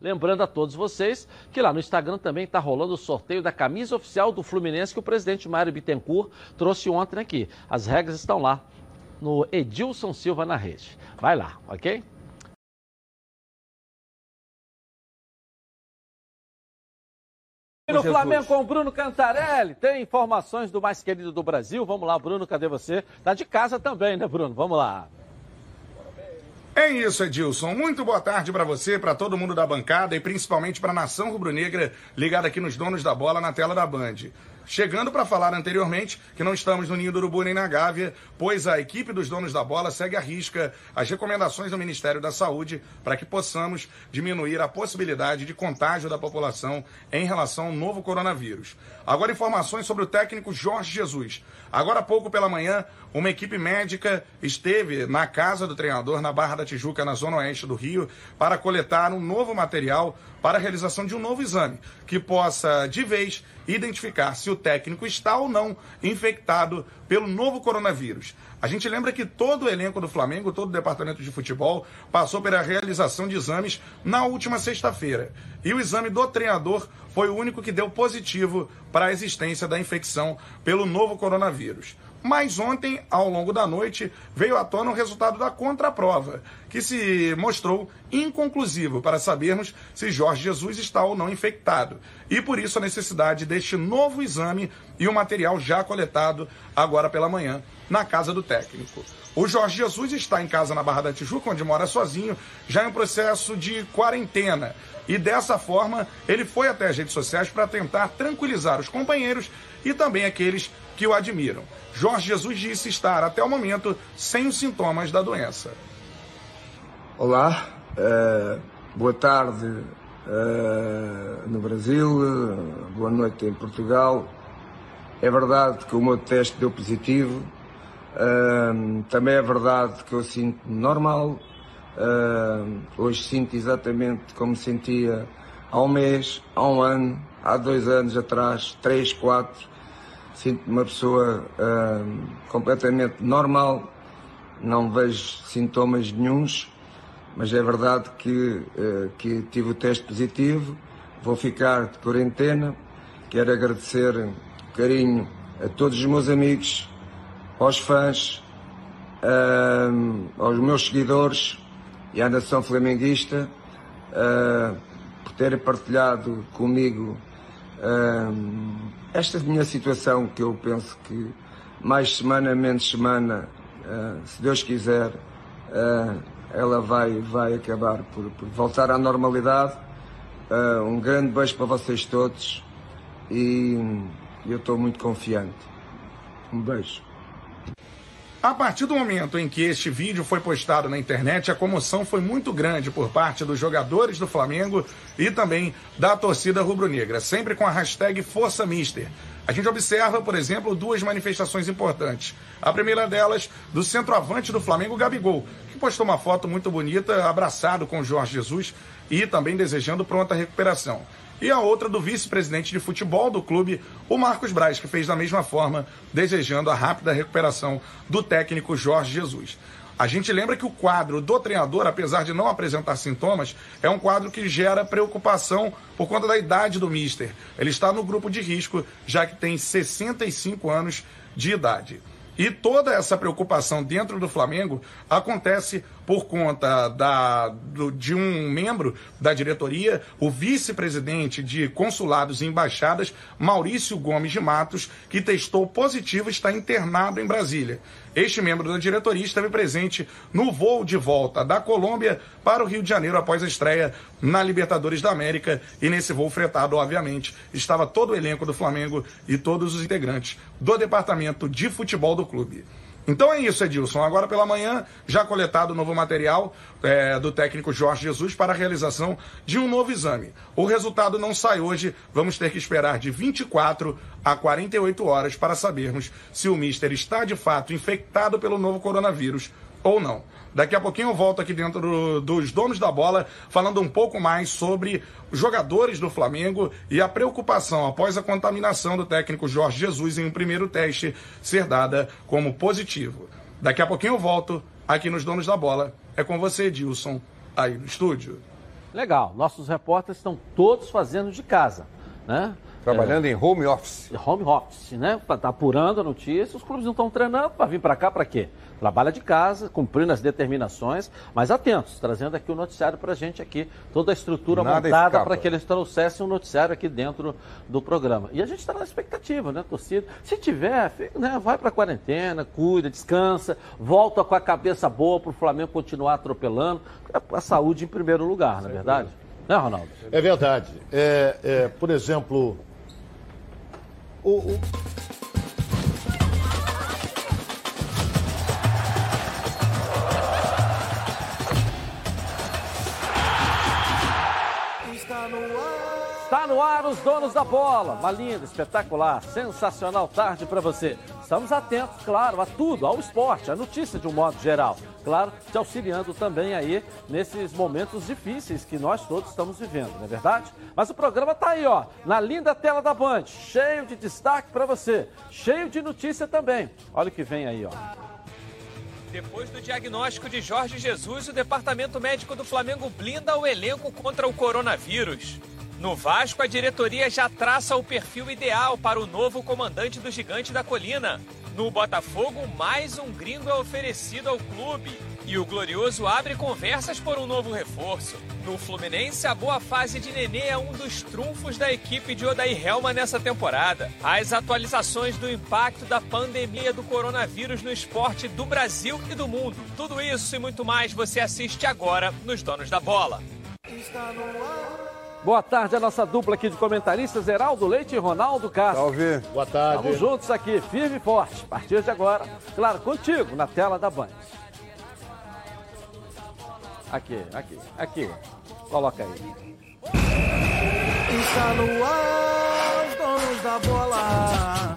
Lembrando a todos vocês que lá no Instagram também está rolando o sorteio da camisa oficial do Fluminense que o presidente Mário Bittencourt trouxe ontem aqui. As regras estão lá no Edilson Silva na rede. Vai lá, ok? no Flamengo com o Bruno Cantarelli. Tem informações do mais querido do Brasil. Vamos lá, Bruno, cadê você? Tá de casa também, né, Bruno? Vamos lá. É isso, Edilson. Muito boa tarde para você, para todo mundo da bancada e principalmente para a nação rubro-negra ligada aqui nos donos da bola na tela da Band. Chegando para falar anteriormente que não estamos no Ninho do Urubu nem na Gávea, pois a equipe dos donos da bola segue à risca as recomendações do Ministério da Saúde para que possamos diminuir a possibilidade de contágio da população em relação ao novo coronavírus. Agora, informações sobre o técnico Jorge Jesus. Agora há pouco pela manhã, uma equipe médica esteve na casa do treinador na Barra da Tijuca, na zona oeste do Rio, para coletar um novo material para a realização de um novo exame que possa, de vez, identificar se o técnico está ou não infectado pelo novo coronavírus. A gente lembra que todo o elenco do Flamengo, todo o departamento de futebol, passou pela realização de exames na última sexta-feira. E o exame do treinador foi o único que deu positivo para a existência da infecção pelo novo coronavírus. Mas ontem, ao longo da noite, veio à tona o resultado da contraprova, que se mostrou inconclusivo para sabermos se Jorge Jesus está ou não infectado. E por isso a necessidade deste novo exame e o material já coletado agora pela manhã na casa do técnico. O Jorge Jesus está em casa na Barra da Tijuca, onde mora sozinho, já em processo de quarentena. E dessa forma, ele foi até as redes sociais para tentar tranquilizar os companheiros e também aqueles que o admiram. Jorge Jesus disse estar, até o momento, sem os sintomas da doença. Olá, uh, boa tarde uh, no Brasil, boa noite em Portugal. É verdade que o meu teste deu positivo, também é verdade que eu sinto normal. hoje sinto exatamente como sentia há um mês, há um ano, há dois anos atrás, três, quatro sinto-me uma pessoa uh, completamente normal, não vejo sintomas nenhums, mas é verdade que, uh, que tive o teste positivo, vou ficar de quarentena, quero agradecer carinho a todos os meus amigos, aos fãs, uh, aos meus seguidores e à nação flamenguista, por terem partilhado comigo esta minha situação, que eu penso que mais semana, menos semana, uh, se Deus quiser, uh, ela vai, vai acabar por, por voltar à normalidade. Uh, um grande beijo para vocês todos e eu estou muito confiante. Um beijo. A partir do momento em que este vídeo foi postado na internet, a comoção foi muito grande por parte dos jogadores do Flamengo e também da torcida rubro-negra, sempre com a hashtag Força Mister. A gente observa, por exemplo, duas manifestações importantes. A primeira delas, do centroavante do Flamengo, Gabigol, que postou uma foto muito bonita, abraçado com Jorge Jesus e também desejando pronta recuperação e a outra do vice-presidente de futebol do clube, o Marcos Braz, que fez da mesma forma, desejando a rápida recuperação do técnico Jorge Jesus. A gente lembra que o quadro do treinador, apesar de não apresentar sintomas, é um quadro que gera preocupação por conta da idade do mister. Ele está no grupo de risco, já que tem 65 anos de idade. E toda essa preocupação dentro do Flamengo acontece por conta da, do, de um membro da diretoria, o vice-presidente de consulados e embaixadas, Maurício Gomes de Matos, que testou positivo e está internado em Brasília. Este membro da diretoria esteve presente no voo de volta da Colômbia para o Rio de Janeiro após a estreia na Libertadores da América. E nesse voo fretado, obviamente, estava todo o elenco do Flamengo e todos os integrantes do departamento de futebol do clube. Então é isso, Edilson. Agora pela manhã, já coletado o novo material é, do técnico Jorge Jesus para a realização de um novo exame. O resultado não sai hoje, vamos ter que esperar de 24 a 48 horas para sabermos se o Mister está de fato infectado pelo novo coronavírus ou não. Daqui a pouquinho eu volto aqui dentro do, dos donos da bola, falando um pouco mais sobre jogadores do Flamengo e a preocupação após a contaminação do técnico Jorge Jesus em um primeiro teste ser dada como positivo. Daqui a pouquinho eu volto aqui nos donos da bola. É com você, Dilson, aí no estúdio. Legal. Nossos repórteres estão todos fazendo de casa, né? Trabalhando é, em home office. Home office, né? Tá apurando a notícia, os clubes não estão treinando para vir para cá para quê? Trabalha de casa, cumprindo as determinações, mas atentos, trazendo aqui o noticiário para a gente aqui, toda a estrutura Nada montada para que eles trouxessem o um noticiário aqui dentro do programa. E a gente está na expectativa, né, torcida? Se tiver, né, vai para a quarentena, cuida, descansa, volta com a cabeça boa para o Flamengo continuar atropelando. A saúde em primeiro lugar, não é verdade? Né, Ronaldo? É verdade. É, é, por exemplo, o, o... Está no ar os donos da bola. Uma linda, espetacular, sensacional tarde para você. Estamos atentos, claro, a tudo, ao esporte, à notícia de um modo geral. Claro, te auxiliando também aí nesses momentos difíceis que nós todos estamos vivendo, não é verdade? Mas o programa está aí, ó, na linda tela da Band, cheio de destaque para você, cheio de notícia também. Olha o que vem aí, ó. Depois do diagnóstico de Jorge Jesus, o departamento médico do Flamengo blinda o elenco contra o coronavírus. No Vasco, a diretoria já traça o perfil ideal para o novo comandante do Gigante da Colina. No Botafogo, mais um gringo é oferecido ao clube. E o Glorioso abre conversas por um novo reforço. No Fluminense, a boa fase de Nenê é um dos trunfos da equipe de Odair Helma nessa temporada. As atualizações do impacto da pandemia do coronavírus no esporte do Brasil e do mundo. Tudo isso e muito mais você assiste agora nos Donos da Bola. Está no ar. Boa tarde, a nossa dupla aqui de comentaristas, Heraldo Leite e Ronaldo Castro. Salve. Boa tarde. Estamos juntos aqui, firme e forte. A partir de agora, claro, contigo, na tela da Band. Aqui, aqui, aqui. Coloca aí. Está no ar, os donos da bola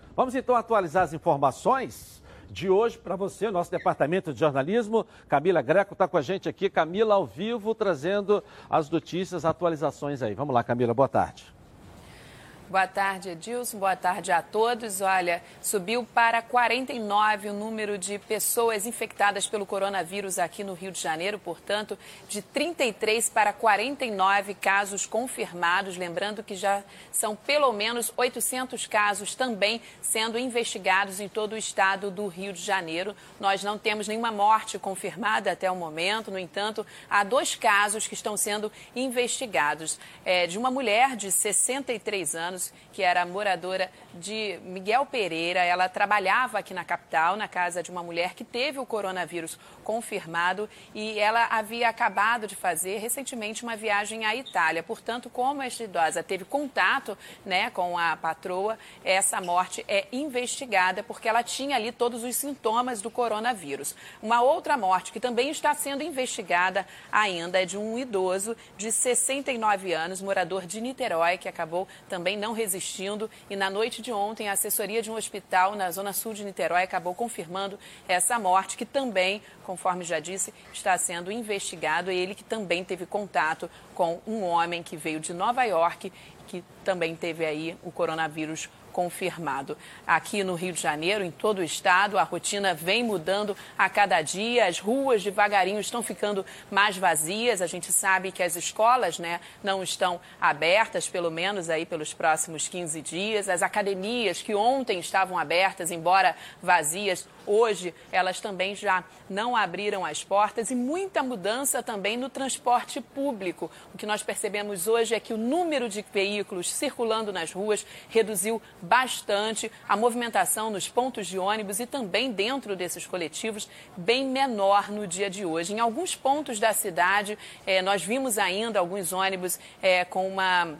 Vamos então atualizar as informações de hoje para você, nosso departamento de jornalismo. Camila Greco está com a gente aqui. Camila ao vivo trazendo as notícias, atualizações aí. Vamos lá, Camila, boa tarde. Boa tarde, Edilson. Boa tarde a todos. Olha, subiu para 49 o número de pessoas infectadas pelo coronavírus aqui no Rio de Janeiro, portanto, de 33 para 49 casos confirmados. Lembrando que já são pelo menos 800 casos também sendo investigados em todo o estado do Rio de Janeiro. Nós não temos nenhuma morte confirmada até o momento, no entanto, há dois casos que estão sendo investigados. É, de uma mulher de 63 anos anos, que era moradora de Miguel Pereira. Ela trabalhava aqui na capital, na casa de uma mulher que teve o coronavírus confirmado e ela havia acabado de fazer recentemente uma viagem à Itália. Portanto, como esta idosa teve contato né, com a patroa, essa morte é investigada porque ela tinha ali todos os sintomas do coronavírus. Uma outra morte que também está sendo investigada ainda é de um idoso de 69 anos, morador de Niterói, que acabou também não resistindo e na noite de ontem a assessoria de um hospital na zona sul de Niterói acabou confirmando essa morte, que também, conforme já disse, está sendo investigado. Ele que também teve contato com um homem que veio de Nova York, que também teve aí o coronavírus confirmado. Aqui no Rio de Janeiro, em todo o estado, a rotina vem mudando a cada dia, as ruas devagarinho estão ficando mais vazias. A gente sabe que as escolas né, não estão abertas, pelo menos aí pelos próximos 15 dias. As academias que ontem estavam abertas, embora vazias, hoje elas também já não abriram as portas e muita mudança também no transporte público. O que nós percebemos hoje é que o número de veículos circulando nas ruas reduziu bastante a movimentação nos pontos de ônibus e também dentro desses coletivos, bem menor no dia de hoje. Em alguns pontos da cidade, eh, nós vimos ainda alguns ônibus eh, com uma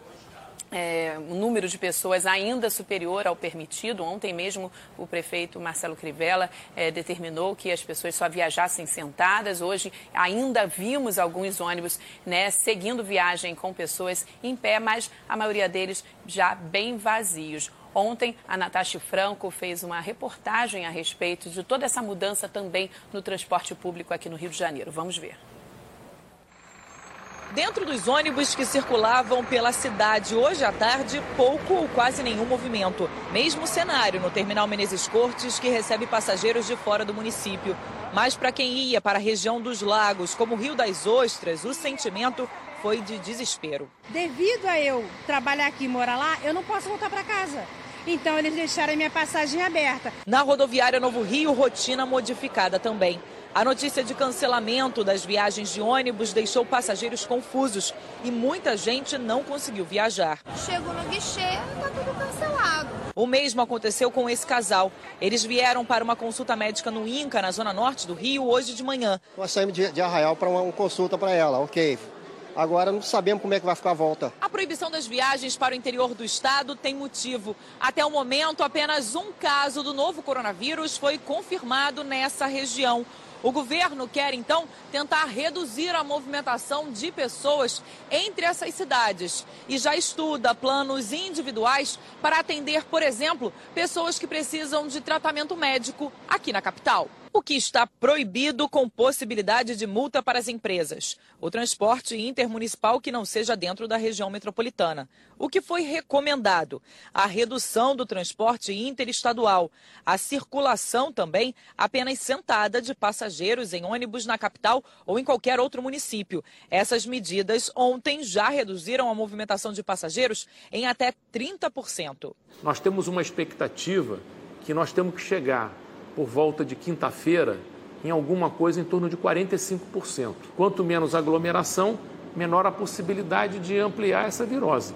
é, um número de pessoas ainda superior ao permitido. Ontem mesmo o prefeito Marcelo Crivella é, determinou que as pessoas só viajassem sentadas. Hoje ainda vimos alguns ônibus né, seguindo viagem com pessoas em pé, mas a maioria deles já bem vazios. Ontem, a Natasha Franco fez uma reportagem a respeito de toda essa mudança também no transporte público aqui no Rio de Janeiro. Vamos ver. Dentro dos ônibus que circulavam pela cidade hoje à tarde, pouco ou quase nenhum movimento. Mesmo cenário no terminal Menezes Cortes, que recebe passageiros de fora do município. Mas para quem ia para a região dos lagos, como o Rio das Ostras, o sentimento foi de desespero. Devido a eu trabalhar aqui e morar lá, eu não posso voltar para casa. Então eles deixaram a minha passagem aberta. Na rodoviária Novo Rio, rotina modificada também. A notícia de cancelamento das viagens de ônibus deixou passageiros confusos e muita gente não conseguiu viajar. Chego no guichê e está tudo cancelado. O mesmo aconteceu com esse casal. Eles vieram para uma consulta médica no INCA, na zona norte do Rio, hoje de manhã. Nós saímos de, de Arraial para uma, uma consulta para ela, ok. Agora não sabemos como é que vai ficar a volta. A proibição das viagens para o interior do estado tem motivo. Até o momento, apenas um caso do novo coronavírus foi confirmado nessa região. O governo quer, então, tentar reduzir a movimentação de pessoas entre essas cidades e já estuda planos individuais para atender, por exemplo, pessoas que precisam de tratamento médico aqui na capital o que está proibido com possibilidade de multa para as empresas. O transporte intermunicipal que não seja dentro da região metropolitana. O que foi recomendado? A redução do transporte interestadual. A circulação também apenas sentada de passageiros em ônibus na capital ou em qualquer outro município. Essas medidas ontem já reduziram a movimentação de passageiros em até 30%. Nós temos uma expectativa que nós temos que chegar por volta de quinta-feira, em alguma coisa em torno de 45%. Quanto menos aglomeração, menor a possibilidade de ampliar essa virose.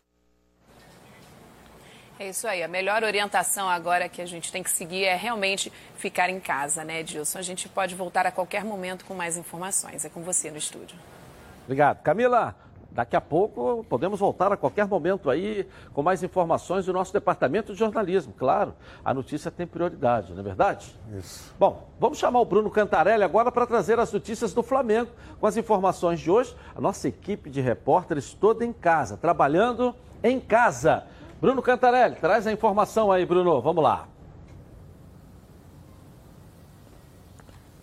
É isso aí. A melhor orientação agora que a gente tem que seguir é realmente ficar em casa, né, Edilson? A gente pode voltar a qualquer momento com mais informações. É com você no estúdio. Obrigado. Camila, Daqui a pouco podemos voltar a qualquer momento aí com mais informações do nosso departamento de jornalismo. Claro, a notícia tem prioridade, não é verdade? Isso. Bom, vamos chamar o Bruno Cantarelli agora para trazer as notícias do Flamengo. Com as informações de hoje, a nossa equipe de repórteres toda em casa, trabalhando em casa. Bruno Cantarelli, traz a informação aí, Bruno. Vamos lá.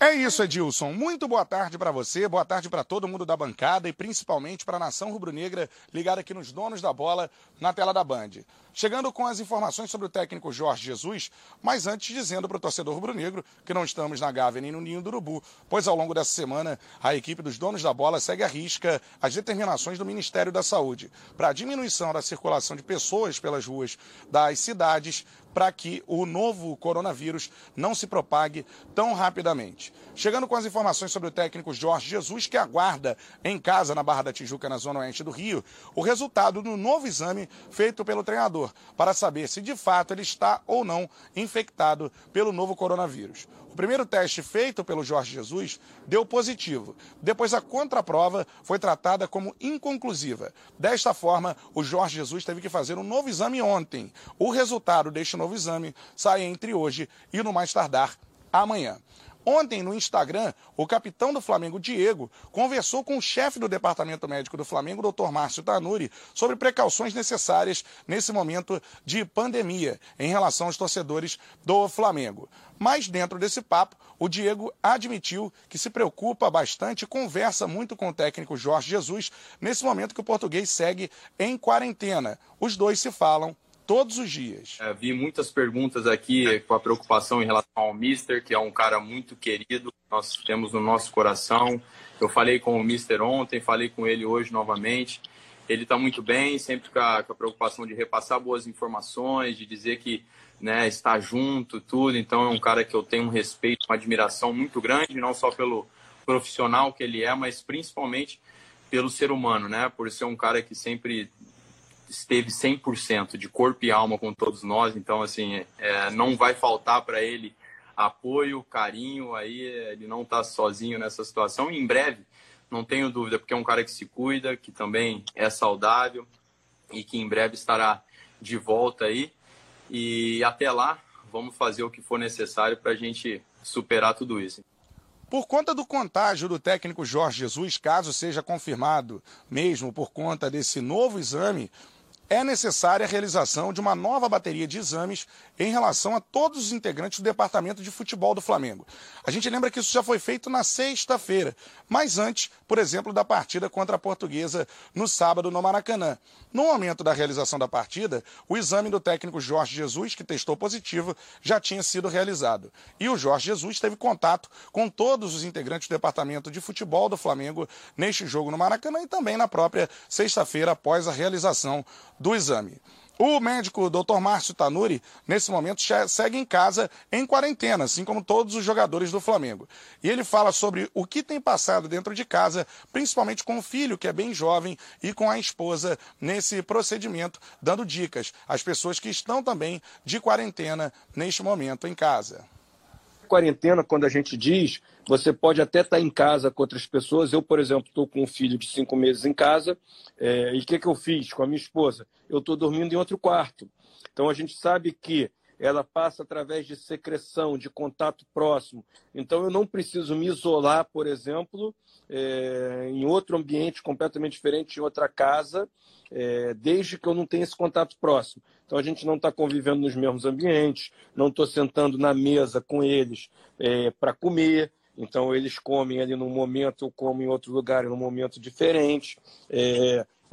É isso, Edilson. Muito boa tarde para você, boa tarde para todo mundo da bancada e principalmente para a nação rubro-negra ligada aqui nos donos da bola na tela da Band. Chegando com as informações sobre o técnico Jorge Jesus, mas antes dizendo para o torcedor rubro-negro que não estamos na Gávea nem no Ninho do Urubu, pois ao longo dessa semana a equipe dos donos da bola segue à risca as determinações do Ministério da Saúde para a diminuição da circulação de pessoas pelas ruas das cidades para que o novo coronavírus não se propague tão rapidamente. Chegando com as informações sobre o técnico Jorge Jesus, que aguarda em casa na Barra da Tijuca, na zona oeste do Rio, o resultado do novo exame feito pelo treinador para saber se de fato ele está ou não infectado pelo novo coronavírus. O primeiro teste feito pelo Jorge Jesus deu positivo. Depois, a contraprova foi tratada como inconclusiva. Desta forma, o Jorge Jesus teve que fazer um novo exame ontem. O resultado deste novo exame sai entre hoje e, no mais tardar, amanhã. Ontem, no Instagram, o capitão do Flamengo, Diego, conversou com o chefe do departamento médico do Flamengo, Dr. Márcio Tanuri, sobre precauções necessárias nesse momento de pandemia em relação aos torcedores do Flamengo. Mas dentro desse papo, o Diego admitiu que se preocupa bastante e conversa muito com o técnico Jorge Jesus nesse momento que o português segue em quarentena. Os dois se falam todos os dias. É, vi muitas perguntas aqui com a preocupação em relação ao Mister, que é um cara muito querido, nós temos no nosso coração. Eu falei com o Mister ontem, falei com ele hoje novamente. Ele está muito bem, sempre com a, com a, preocupação de repassar boas informações, de dizer que né, está junto, tudo. Então é um cara que eu tenho um respeito, uma admiração muito grande, não só pelo profissional que ele é, mas principalmente pelo ser humano, né? Por ser um cara que sempre esteve 100% de corpo e alma com todos nós, então assim, é, não vai faltar para ele apoio, carinho, aí ele não está sozinho nessa situação e em breve, não tenho dúvida, porque é um cara que se cuida, que também é saudável, e que em breve estará de volta aí. E até lá, vamos fazer o que for necessário para a gente superar tudo isso. Por conta do contágio do técnico Jorge Jesus, caso seja confirmado mesmo por conta desse novo exame, é necessária a realização de uma nova bateria de exames em relação a todos os integrantes do departamento de futebol do Flamengo. A gente lembra que isso já foi feito na sexta-feira, mas antes, por exemplo, da partida contra a Portuguesa no sábado no Maracanã. No momento da realização da partida, o exame do técnico Jorge Jesus, que testou positivo, já tinha sido realizado. E o Jorge Jesus teve contato com todos os integrantes do departamento de futebol do Flamengo neste jogo no Maracanã e também na própria sexta-feira após a realização do exame. O médico Dr. Márcio Tanuri, nesse momento, segue em casa em quarentena, assim como todos os jogadores do Flamengo. E ele fala sobre o que tem passado dentro de casa, principalmente com o filho, que é bem jovem, e com a esposa nesse procedimento, dando dicas às pessoas que estão também de quarentena neste momento em casa quarentena, quando a gente diz, você pode até estar em casa com outras pessoas. Eu, por exemplo, estou com um filho de cinco meses em casa. É, e o que, que eu fiz com a minha esposa? Eu estou dormindo em outro quarto. Então a gente sabe que ela passa através de secreção, de contato próximo. Então eu não preciso me isolar, por exemplo, é, em outro ambiente completamente diferente, em outra casa, é, desde que eu não tenha esse contato próximo. Então a gente não está convivendo nos mesmos ambientes, não estou sentando na mesa com eles é, para comer. Então eles comem ali num momento, eu como em outro lugar, num momento diferente.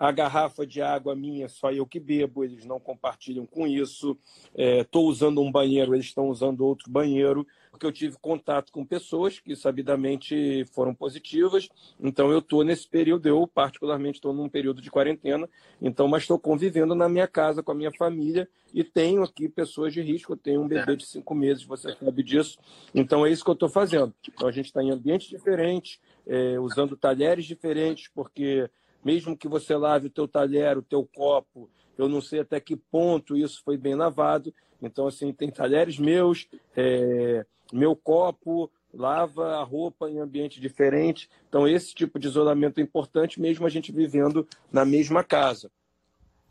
A garrafa de água minha, só eu que bebo, eles não compartilham com isso. Estou é, usando um banheiro, eles estão usando outro banheiro porque eu tive contato com pessoas que sabidamente foram positivas. Então eu estou nesse período, eu particularmente estou num período de quarentena, então mas estou convivendo na minha casa com a minha família e tenho aqui pessoas de risco. Eu tenho um bebê de cinco meses, você sabe disso. Então é isso que eu estou fazendo. Então a gente está em ambientes diferentes, é, usando talheres diferentes, porque mesmo que você lave o teu talher, o teu copo, eu não sei até que ponto isso foi bem lavado. Então, assim, tem talheres meus, é, meu copo, lava a roupa em ambiente diferente. Então, esse tipo de isolamento é importante, mesmo a gente vivendo na mesma casa.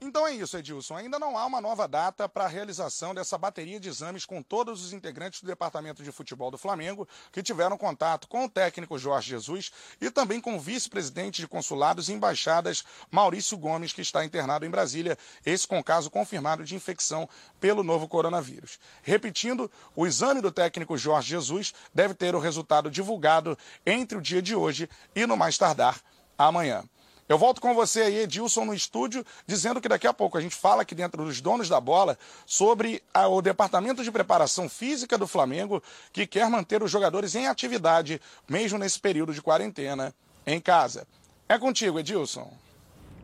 Então é isso, Edilson. Ainda não há uma nova data para a realização dessa bateria de exames com todos os integrantes do Departamento de Futebol do Flamengo que tiveram contato com o técnico Jorge Jesus e também com o vice-presidente de consulados e embaixadas Maurício Gomes, que está internado em Brasília, esse com caso confirmado de infecção pelo novo coronavírus. Repetindo, o exame do técnico Jorge Jesus deve ter o resultado divulgado entre o dia de hoje e no mais tardar amanhã. Eu volto com você aí, Edilson, no estúdio, dizendo que daqui a pouco a gente fala aqui dentro dos donos da bola sobre a, o departamento de preparação física do Flamengo, que quer manter os jogadores em atividade, mesmo nesse período de quarentena, em casa. É contigo, Edilson.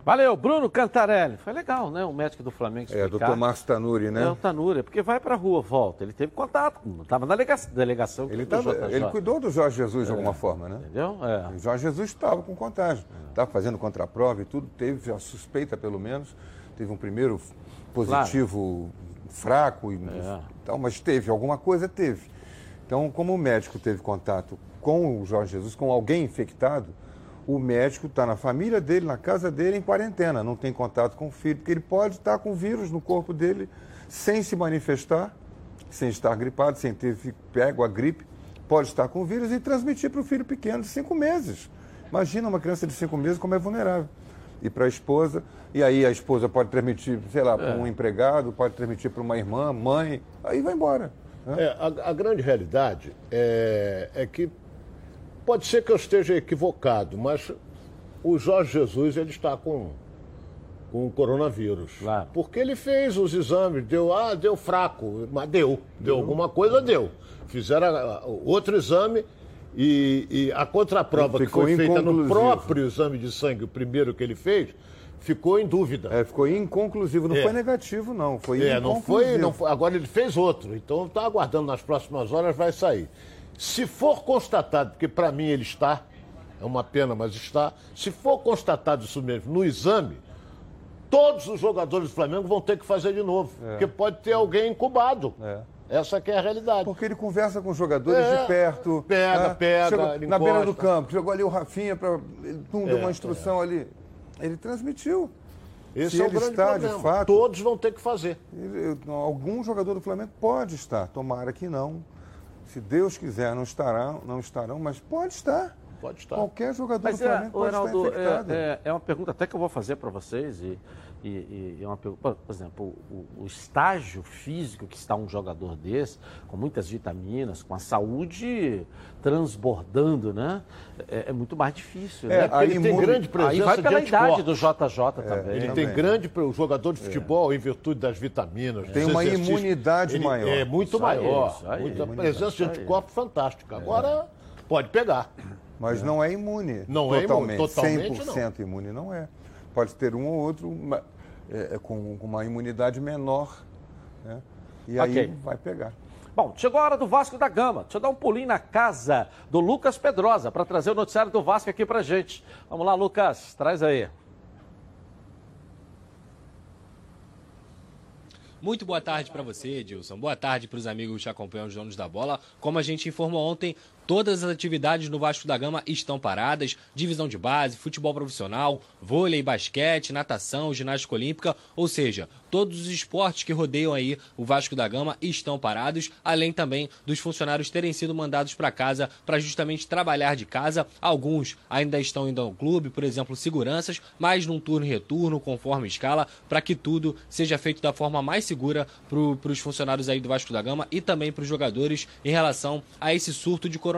Valeu, Bruno Cantarelli. Foi legal, né? O médico do Flamengo explicar. É, doutor Márcio Tanuri, né? É, o Tanuri, porque vai pra rua, volta. Ele teve contato, estava na delegação. ele, tava, ele cuidou do Jorge Jesus é, de alguma forma, né? Entendeu? É. O Jorge Jesus estava com contágio. Estava fazendo contraprova e tudo, teve a suspeita, pelo menos. Teve um primeiro positivo claro. fraco e é. tal, mas teve alguma coisa, teve. Então, como o médico teve contato com o Jorge Jesus, com alguém infectado, o médico está na família dele, na casa dele, em quarentena, não tem contato com o filho, porque ele pode estar com vírus no corpo dele sem se manifestar, sem estar gripado, sem ter pego a gripe, pode estar com vírus e transmitir para o filho pequeno de cinco meses. Imagina uma criança de cinco meses como é vulnerável. E para a esposa, e aí a esposa pode transmitir, sei lá, para é. um empregado, pode transmitir para uma irmã, mãe, aí vai embora. Né? É, a, a, grande realidade é, é que Pode ser que eu esteja equivocado, mas o Jorge Jesus ele está com com o coronavírus. Claro. Porque ele fez os exames, deu, ah, deu fraco, mas deu, deu alguma coisa, deu. Fizeram ah, outro exame e, e a contraprova que foi feita no próprio exame de sangue, o primeiro que ele fez, ficou em dúvida. É, ficou inconclusivo, não é. foi negativo não, foi é, não foi, não foi, agora ele fez outro, então está aguardando nas próximas horas, vai sair. Se for constatado, porque para mim ele está, é uma pena, mas está, se for constatado isso mesmo no exame, todos os jogadores do Flamengo vão ter que fazer de novo, é. porque pode ter alguém incubado. É. Essa que é a realidade. Porque ele conversa com os jogadores é, de perto. Pega, né? pega, Chegou, Na beira do campo, jogou ali o Rafinha para ele é, deu uma instrução é. ali. Ele transmitiu. Esse Se é o ele grande está, problema. de fato. Todos vão ter que fazer. ele- algum jogador do Flamengo pode estar, tomara que não. Se Deus quiser, não estarão, não estarão, mas pode estar. Pode estar. Qualquer jogador Mas do é, Flamengo o pode Heraldo, estar infectado. é, é- é uma pergunta até que eu vou fazer para vocês e, e- e é uma pergunta, por exemplo, o, o estágio físico que está um jogador desse, com muitas vitaminas, com a saúde transbordando, né? É, é muito mais difícil. É, né? porque ele tem grande presença Aí vai pela de idade do JJ também. Ele tem grande o jogador de futebol em virtude das vitaminas. Tem uma exercícios. imunidade Ele maior. É muito Isso aí, maior. isso aí. muita presença de isso aí. anticorpos fantástica. Agora pode pegar. Mas não é imune. Não é totalmente. imune, totalmente 100% imune não é. Pode ter um ou outro é, é, com uma imunidade menor. né? E aí Ok. vai pegar. Bom, chegou a hora do Vasco da Gama. Deixa eu dar um pulinho na casa do Lucas Pedrosa para trazer o noticiário do Vasco aqui pra gente. Vamos lá, Lucas, traz aí. Muito boa tarde para você, Edilson. Boa tarde para os amigos que acompanham os donos da bola. Como a gente informou ontem, todas as atividades no Vasco da Gama estão paradas: divisão de base, futebol profissional, vôlei, basquete, natação, ginástica olímpica, ou seja, todos os esportes que rodeiam aí o Vasco da Gama estão parados, além também dos funcionários terem sido mandados para casa para justamente trabalhar de casa. Alguns ainda estão indo ao clube, por exemplo, seguranças, mas num turno e retorno, conforme escala, para que tudo seja feito da forma mais segura para os funcionários aí do Vasco da Gama e também para os jogadores em relação a esse surto de coronavírus.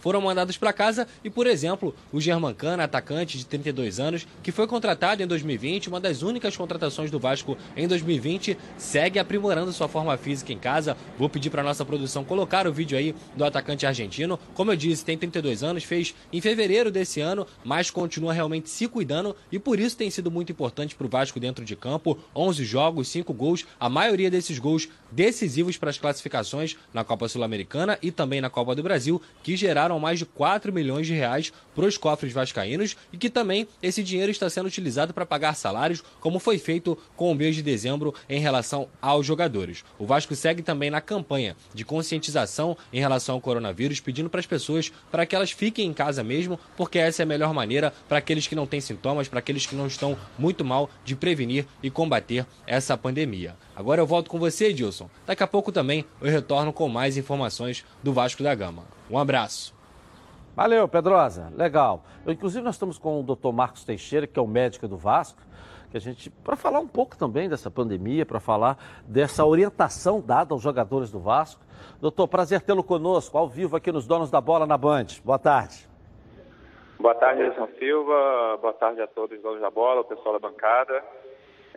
Foram mandados para casa e, por exemplo, o Germancana, atacante de 32 anos, que foi contratado em 2020, uma das únicas contratações do Vasco em 2020, segue aprimorando sua forma física em casa. Vou pedir para nossa produção colocar o vídeo aí do atacante argentino. Como eu disse, tem 32 anos, fez em fevereiro desse ano, mas continua realmente se cuidando e por isso tem sido muito importante para o Vasco dentro de campo. 11 jogos, 5 gols, a maioria desses gols decisivos para as classificações na Copa Sul-Americana e também na Copa do Brasil, que geraram mais de 4 milhões de reais para os cofres vascaínos e que também esse dinheiro está sendo utilizado para pagar salários, como foi feito com o mês de dezembro em relação aos jogadores. O Vasco segue também na campanha de conscientização em relação ao coronavírus, pedindo para as pessoas para que elas fiquem em casa mesmo, porque essa é a melhor maneira para aqueles que não têm sintomas, para aqueles que não estão muito mal de prevenir e combater essa pandemia. Agora eu volto com você, Edilson. Daqui a pouco também eu retorno com mais informações do Vasco da Gama. Um abraço. Valeu, Pedrosa. Legal. Eu, inclusive, nós estamos com o Dr. Marcos Teixeira, que é o médico do Vasco, que a gente para falar um pouco também dessa pandemia, para falar dessa orientação dada aos jogadores do Vasco. Doutor, prazer tê-lo conosco, ao vivo aqui nos Donos da Bola na Band. Boa tarde. Boa tarde, Edson Silva. Boa tarde a todos os donos da bola, o pessoal da bancada.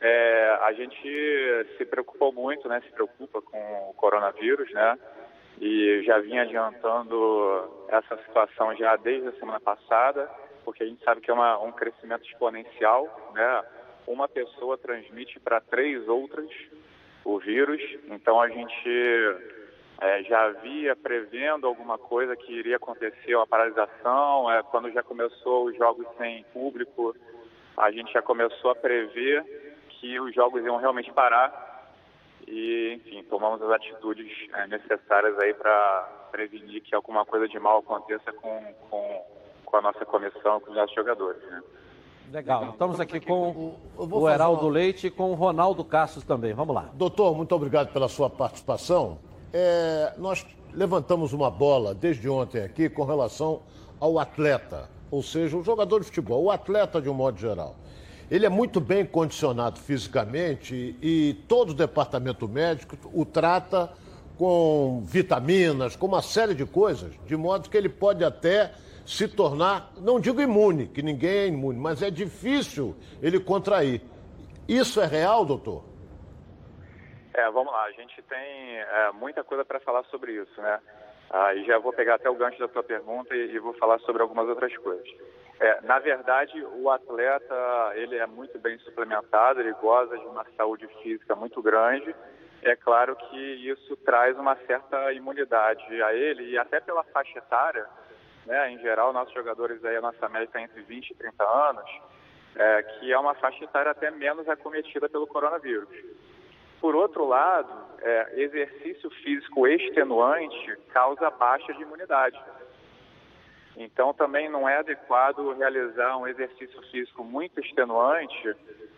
É, a gente se preocupou muito, né? Se preocupa com o coronavírus, né? E já vinha adiantando essa situação já desde a semana passada, porque a gente sabe que é uma, um crescimento exponencial, né? Uma pessoa transmite para três outras o vírus, então a gente é, já havia prevendo alguma coisa que iria acontecer, uma paralisação, é, quando já começou os jogos sem público, a gente já começou a prever que os jogos iam realmente parar e, enfim, tomamos as atitudes é, necessárias aí para prevenir que alguma coisa de mal aconteça com, com, com a nossa comissão, com os nossos jogadores, né? Legal. Estamos aqui com o Heraldo Leite e com o Ronaldo Castros também. Vamos lá. Doutor, muito obrigado pela sua participação. É, nós levantamos uma bola desde ontem aqui com relação ao atleta, ou seja, o jogador de futebol, o atleta de um modo geral. Ele é muito bem condicionado fisicamente e todo o departamento médico o trata com vitaminas, com uma série de coisas, de modo que ele pode até se tornar, não digo imune, que ninguém é imune, mas é difícil ele contrair. Isso é real, doutor? É, vamos lá, a gente tem é, muita coisa para falar sobre isso, né? Ah, e já vou pegar até o gancho da tua pergunta e, e vou falar sobre algumas outras coisas. É, na verdade, o atleta ele é muito bem suplementado, ele goza de uma saúde física muito grande. É claro que isso traz uma certa imunidade a ele e até pela faixa etária, né? Em geral, nossos jogadores aí a nossa média está entre 20 e 30 anos, é, que é uma faixa etária até menos acometida pelo coronavírus. Por outro lado, é, exercício físico extenuante causa baixa de imunidade. Então, também não é adequado realizar um exercício físico muito extenuante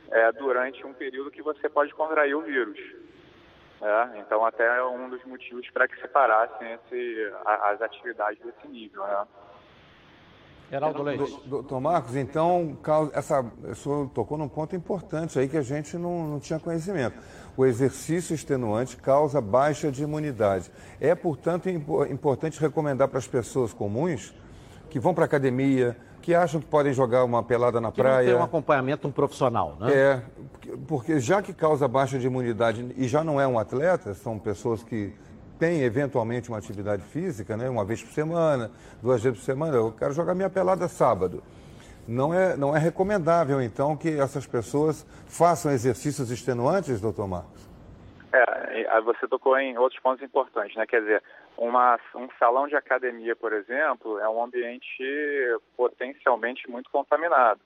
é, durante um período que você pode contrair o vírus. É, então, até é um dos motivos para que se parassem esse, as atividades desse nível. Né? Geraldo Leite. Doutor Marcos, então, essa, o senhor tocou num ponto importante aí que a gente não, não tinha conhecimento. O exercício extenuante causa baixa de imunidade. É, portanto, importante recomendar para as pessoas comuns que vão para a academia, que acham que podem jogar uma pelada na que praia. Não tem um acompanhamento um profissional, né? É, porque já que causa baixa de imunidade e já não é um atleta, são pessoas que têm eventualmente uma atividade física, né? Uma vez por semana, duas vezes por semana, eu quero jogar minha pelada sábado. Não é, não é recomendável, então, que essas pessoas façam exercícios extenuantes, doutor Marcos? É, você tocou em outros pontos importantes, né? Quer dizer, uma, um salão de academia, por exemplo, é um ambiente potencialmente muito contaminado.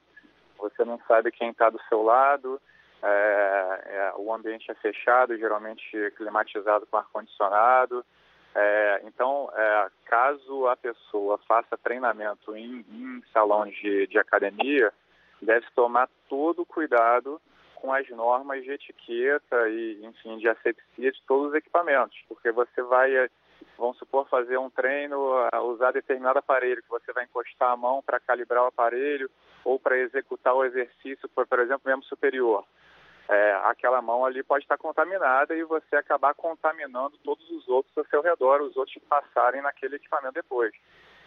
Você não sabe quem está do seu lado, é, é, o ambiente é fechado, geralmente climatizado com ar-condicionado. É, então, é, caso a pessoa faça treinamento em, em salão de, de academia, deve tomar todo o cuidado com as normas de etiqueta e, enfim, de asepsia de todos os equipamentos, porque você vai vamos supor, fazer um treino, usar determinado aparelho, que você vai encostar a mão para calibrar o aparelho ou para executar o exercício, por, por exemplo, membro superior. É, aquela mão ali pode estar contaminada e você acabar contaminando todos os outros ao seu redor, os outros passarem naquele equipamento depois.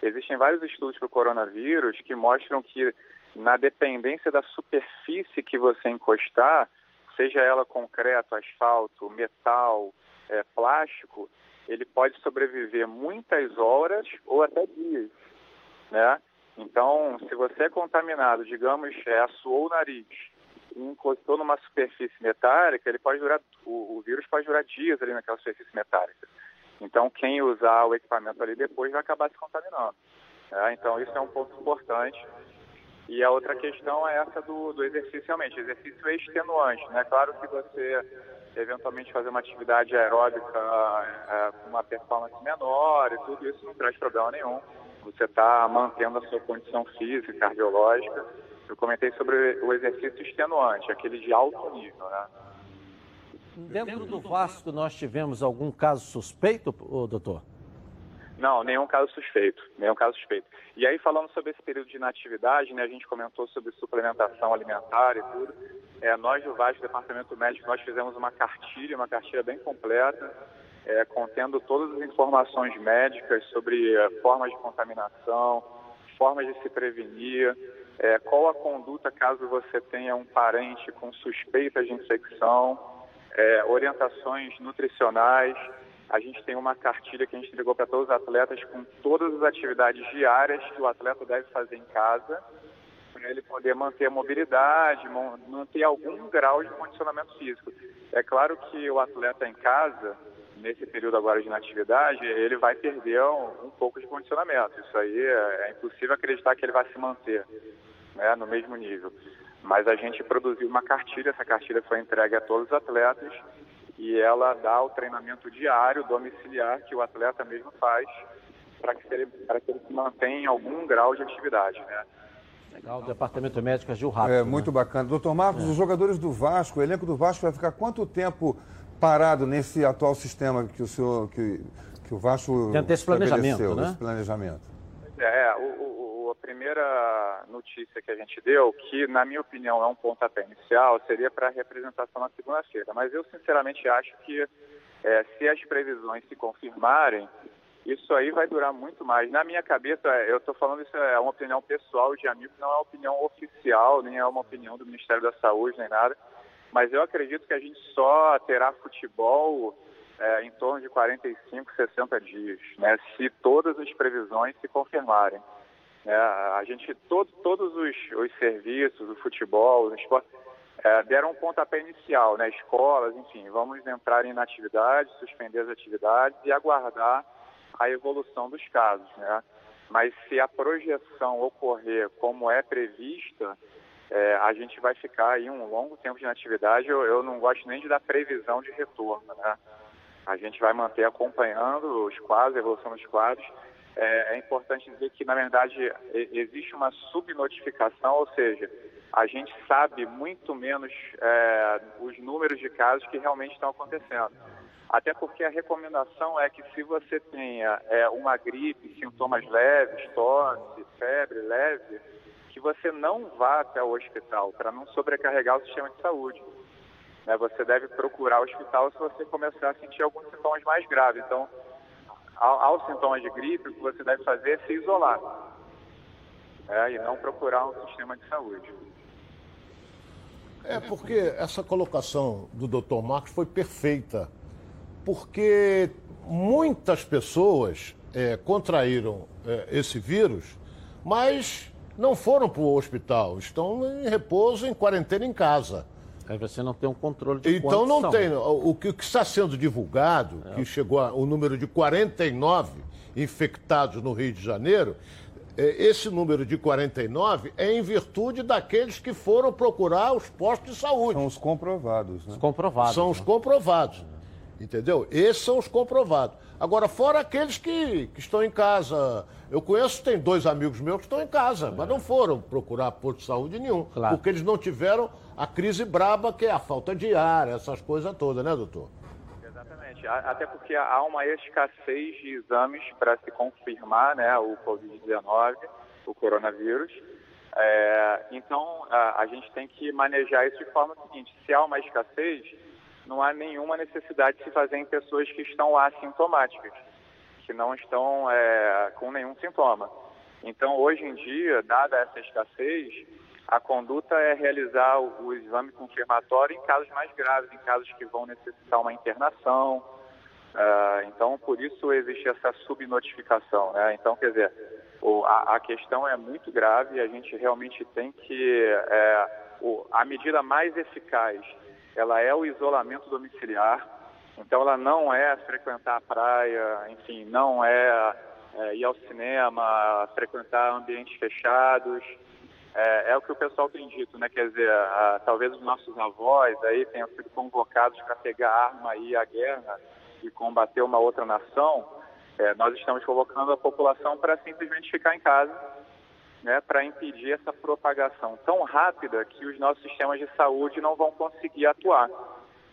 Existem vários estudos para o coronavírus que mostram que, na dependência da superfície que você encostar, seja ela concreto, asfalto, metal, é, plástico, ele pode sobreviver muitas horas ou até dias, né? Então, se você é contaminado, digamos, é, assoou o nariz e encostou numa superfície metálica, ele pode durar, o, o vírus pode durar dias ali naquela superfície metálica. Então, quem usar o equipamento ali depois vai acabar se contaminando. Né? Então, isso é um ponto importante. E a outra questão é essa do, do exercício realmente, exercício extenuante. Né? Claro que você eventualmente fazer uma atividade aeróbica é, com uma performance menor e tudo isso não traz problema nenhum. Você está mantendo a sua condição física, cardiológica. Eu comentei sobre o exercício extenuante, aquele de alto nível, né? Dentro do Vasco, nós tivemos algum caso suspeito, doutor? Não, nenhum caso suspeito, nenhum caso suspeito. E aí, falando sobre esse período de inatividade, né, a gente comentou sobre suplementação alimentar e tudo. É, nós do Vasco, Departamento Médico, nós fizemos uma cartilha, uma cartilha bem completa, é, contendo todas as informações médicas sobre é, formas de contaminação, formas de se prevenir, é, qual a conduta caso você tenha um parente com suspeita de infecção, é, orientações nutricionais. A gente tem uma cartilha que a gente entregou para todos os atletas com todas as atividades diárias que o atleta deve fazer em casa para ele poder manter a mobilidade, manter algum grau de condicionamento físico. É claro que o atleta em casa, nesse período agora de inatividade, ele vai perder um, um pouco de condicionamento. Isso aí é, é, impossível acreditar que ele vai se manter né, no mesmo nível. Mas a gente produziu uma cartilha, essa cartilha foi entregue a todos os atletas e ela dá o treinamento diário, domiciliar, que o atleta mesmo faz para que, ele, que ele se mantenha em algum grau de atividade. Né? Legal, o departamento médico agiu rápido. É, muito né? bacana. Doutor Marcos, é. os jogadores do Vasco, o elenco do Vasco vai ficar quanto tempo parado nesse atual sistema que o senhor, que, que o Vasco Dentro desse planejamento, né? Desse planejamento. É, o, o, a primeira notícia que a gente deu, que na minha opinião é um pontapé inicial, seria para a representação na segunda-feira. Mas eu sinceramente acho que é, se as previsões se confirmarem, isso aí vai durar muito mais. Na minha cabeça, eu estou falando isso é uma opinião pessoal de amigo, não é uma opinião oficial, nem é uma opinião do Ministério da Saúde, nem nada. Mas eu acredito que a gente só terá futebol é, em torno de 45, 60 dias, né? Se todas as previsões se confirmarem. É, a gente, todo, todos os, os serviços, o futebol, o esporte, é, deram um pontapé inicial, né? Escolas, enfim, vamos entrar em atividade, suspender as atividades e aguardar a evolução dos casos, né? Mas se a projeção ocorrer como é prevista, é, a gente vai ficar aí um longo tempo de inatividade. Eu, eu, não gosto nem de dar previsão de retorno, né? A gente vai manter acompanhando os quadros, a evolução dos quadros. É, é importante dizer que, na verdade, existe uma subnotificação, ou seja, a gente sabe muito menos é, os números de casos que realmente estão acontecendo. Até porque a recomendação é que se você tenha é, uma gripe, sintomas leves, tosse, febre leve, que você não vá até o hospital para não sobrecarregar o sistema de saúde. Né? Você deve procurar o hospital se você começar a sentir alguns sintomas mais graves. Então, aos sintomas de gripe, o que você deve fazer é se isolar é, e não procurar um sistema de saúde. É porque essa colocação do Dr. Marcos foi perfeita porque muitas pessoas é, contraíram é, esse vírus, mas não foram para o hospital, estão em repouso, em quarentena em casa. Aí você não tem um controle de Então não são. tem. O que, o que, está sendo divulgado, é. que chegou o número de 49 infectados no Rio de Janeiro, é, esse número de 49 é em virtude daqueles que foram procurar os postos de saúde. São os comprovados, né? Os comprovados. São né? os comprovados. Entendeu? Esses são os comprovados. Agora, fora aqueles que, que estão em casa. Eu conheço, tem dois amigos meus que estão em casa, é. mas não foram procurar posto de saúde nenhum. Claro. Porque eles não tiveram a crise braba, que é a falta de ar, essas coisas todas, né, doutor? Exatamente. Até porque há uma escassez de exames para se confirmar né, o Covid-19, o coronavírus. É, então, a, a gente tem que manejar isso de forma seguinte: se há uma escassez não há nenhuma necessidade de se fazer em pessoas que estão assintomáticas, que não estão é, com nenhum sintoma. Então, hoje em dia, dada essa escassez, a conduta é realizar o, o exame confirmatório em casos mais graves, em casos que vão necessitar uma internação. Uh, então, por isso existe essa subnotificação. Né? Então, quer dizer, o, a, a, questão é muito grave e a gente realmente tem que. É, o, a medida mais eficaz ela é o isolamento domiciliar, então ela não é frequentar a praia, enfim, não é, é ir ao cinema, frequentar ambientes fechados. É, é, o que o pessoal tem dito, né? Quer dizer, a, talvez os nossos avós aí tenham sido convocados para pegar arma e ir à guerra e combater uma outra nação. É, nós estamos convocando a população para simplesmente ficar em casa né, para impedir essa propagação tão rápida que os nossos sistemas de saúde não vão conseguir atuar.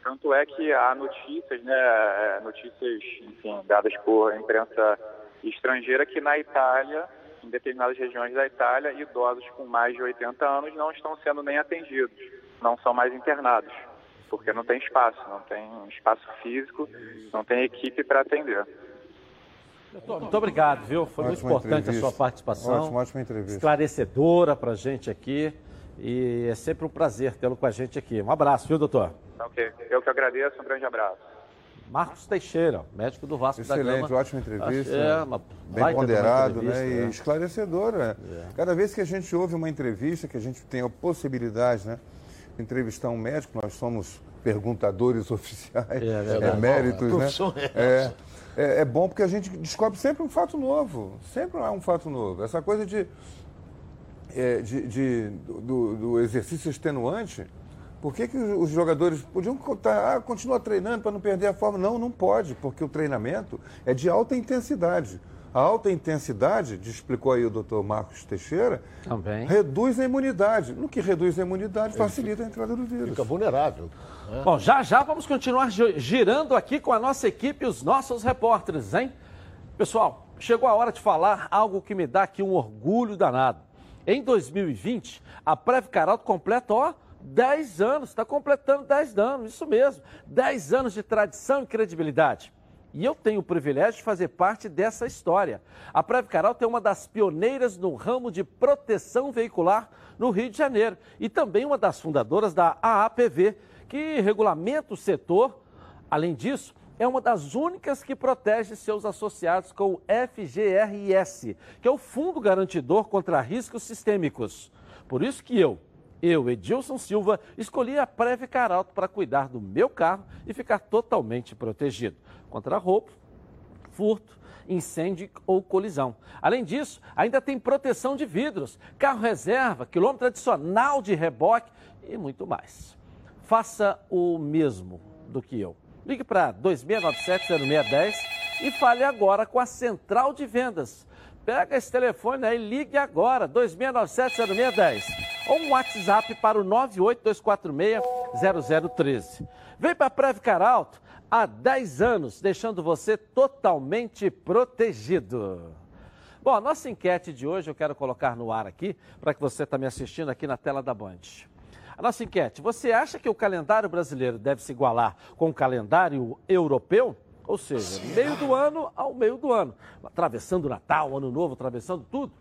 Tanto é que há notícias, né, é, notícias, enfim, dadas por imprensa estrangeira que na Itália, em determinadas regiões da Itália, idosos com mais de 80 anos não estão sendo nem atendidos, não são mais internados, porque não tem espaço, não tem espaço físico, não tem equipe para atender. Muito obrigado, viu? Foi ótima muito importante entrevista. a sua participação. Ótima, ótima entrevista. Esclarecedora para a gente aqui. E é sempre um prazer tê-lo com a gente aqui. Um abraço, viu, doutor? Ok. Eu que agradeço. Um grande abraço. Marcos Teixeira, médico do Vasco Excelente, da Gama. Excelente, ótima entrevista. É, uma bem ponderado né, é. e esclarecedora. É. Cada vez que a gente ouve uma entrevista, que a gente tem a possibilidade né, de entrevistar um médico, nós somos perguntadores oficiais, é, é, eméritos, né? É, é, é, bom porque a gente descobre sempre um fato novo. Sempre há um fato novo. Essa coisa de, é, de, de do, do, exercício extenuante, por que, que os jogadores podiam tá, ah, continuar treinando para não perder a forma? Não, não pode, porque o treinamento é de alta intensidade. A alta intensidade, explicou aí o doutor Marcos Teixeira, Também. reduz a imunidade. No que reduz a imunidade, facilita a entrada do vírus. Fica vulnerável. Né? Bom, já já vamos continuar girando aqui com a nossa equipe e os nossos repórteres, hein? Pessoal, chegou a hora de falar algo que me dá aqui um orgulho danado. Em 2020, a Prev Caralto completa, ó, 10 anos, está completando 10 anos, isso mesmo. 10 anos de tradição e credibilidade. E eu tenho o privilégio de fazer parte dessa história. A Prev Caralto é uma das pioneiras no ramo de proteção veicular no Rio de Janeiro e também uma das fundadoras da AAPV, que regulamenta o setor. Além disso, é uma das únicas que protege seus associados com o FGRS, que é o Fundo Garantidor contra Riscos Sistêmicos. Por isso que eu, eu, Edilson Silva, escolhi a Preve Caralto para cuidar do meu carro e ficar totalmente protegido contra roubo, furto, incêndio ou colisão. Além disso, ainda tem proteção de vidros, carro reserva, quilômetro adicional de reboque e muito mais faça o mesmo do que eu. Ligue para 2697-0610 e fale agora com a Central de Vendas. Pega esse telefone aí, ligue agora, 2697-0610. Ou um WhatsApp para o 982460013. Vem para a Previcar Alto há 10 anos, deixando você totalmente protegido. Bom, a nossa enquete de hoje eu quero colocar no ar aqui, para que você está me assistindo aqui na tela da Band. A nossa enquete, você acha que o calendário brasileiro deve se igualar com o calendário europeu? Ou seja, meio do ano ao meio do ano. Atravessando Natal, Ano Novo, atravessando tudo.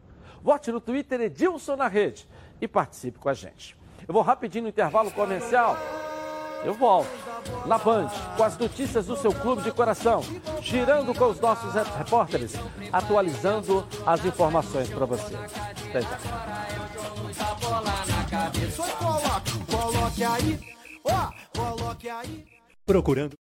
Vote no Twitter Edilson na rede e participe com a gente. Eu vou rapidinho no intervalo comercial. Eu volto na Band com as notícias do seu clube de coração, girando com os nossos repórteres, atualizando as informações para você. Até já. Procurando.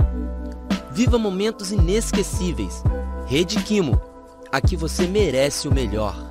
Viva momentos inesquecíveis. Rede Kimo. Aqui você merece o melhor.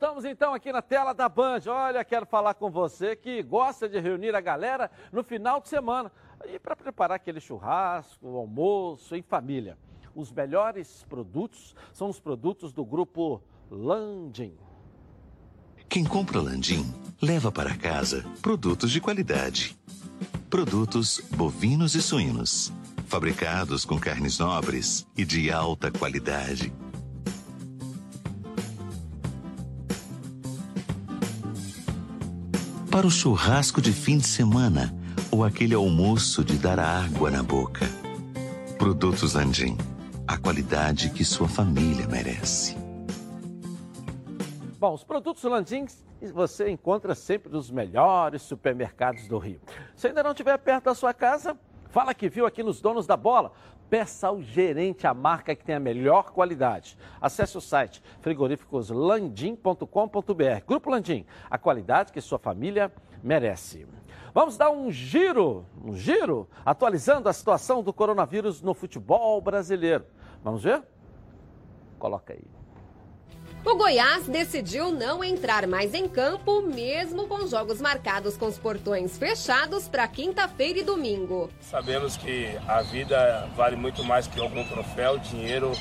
Voltamos então aqui na tela da Band. Olha, quero falar com você que gosta de reunir a galera no final de semana e para preparar aquele churrasco, almoço em família. Os melhores produtos são os produtos do grupo Landim. Quem compra Landim leva para casa produtos de qualidade. Produtos bovinos e suínos, fabricados com carnes nobres e de alta qualidade para o churrasco de fim de semana ou aquele almoço de dar água na boca. Produtos Andim, a qualidade que sua família merece. Bom, os produtos Landim você encontra sempre nos melhores supermercados do Rio. Se ainda não estiver perto da sua casa, fala que viu aqui nos Donos da Bola. Peça ao gerente a marca que tem a melhor qualidade. Acesse o site frigoríficoslandim.com.br. Grupo Landim, a qualidade que sua família merece. Vamos dar um giro, um giro, atualizando a situação do coronavírus no futebol brasileiro. Vamos ver? Coloca aí. O Goiás decidiu não entrar mais em campo, mesmo com jogos marcados com os portões fechados para quinta-feira e domingo. Sabemos que a vida vale muito mais que algum troféu, dinheiro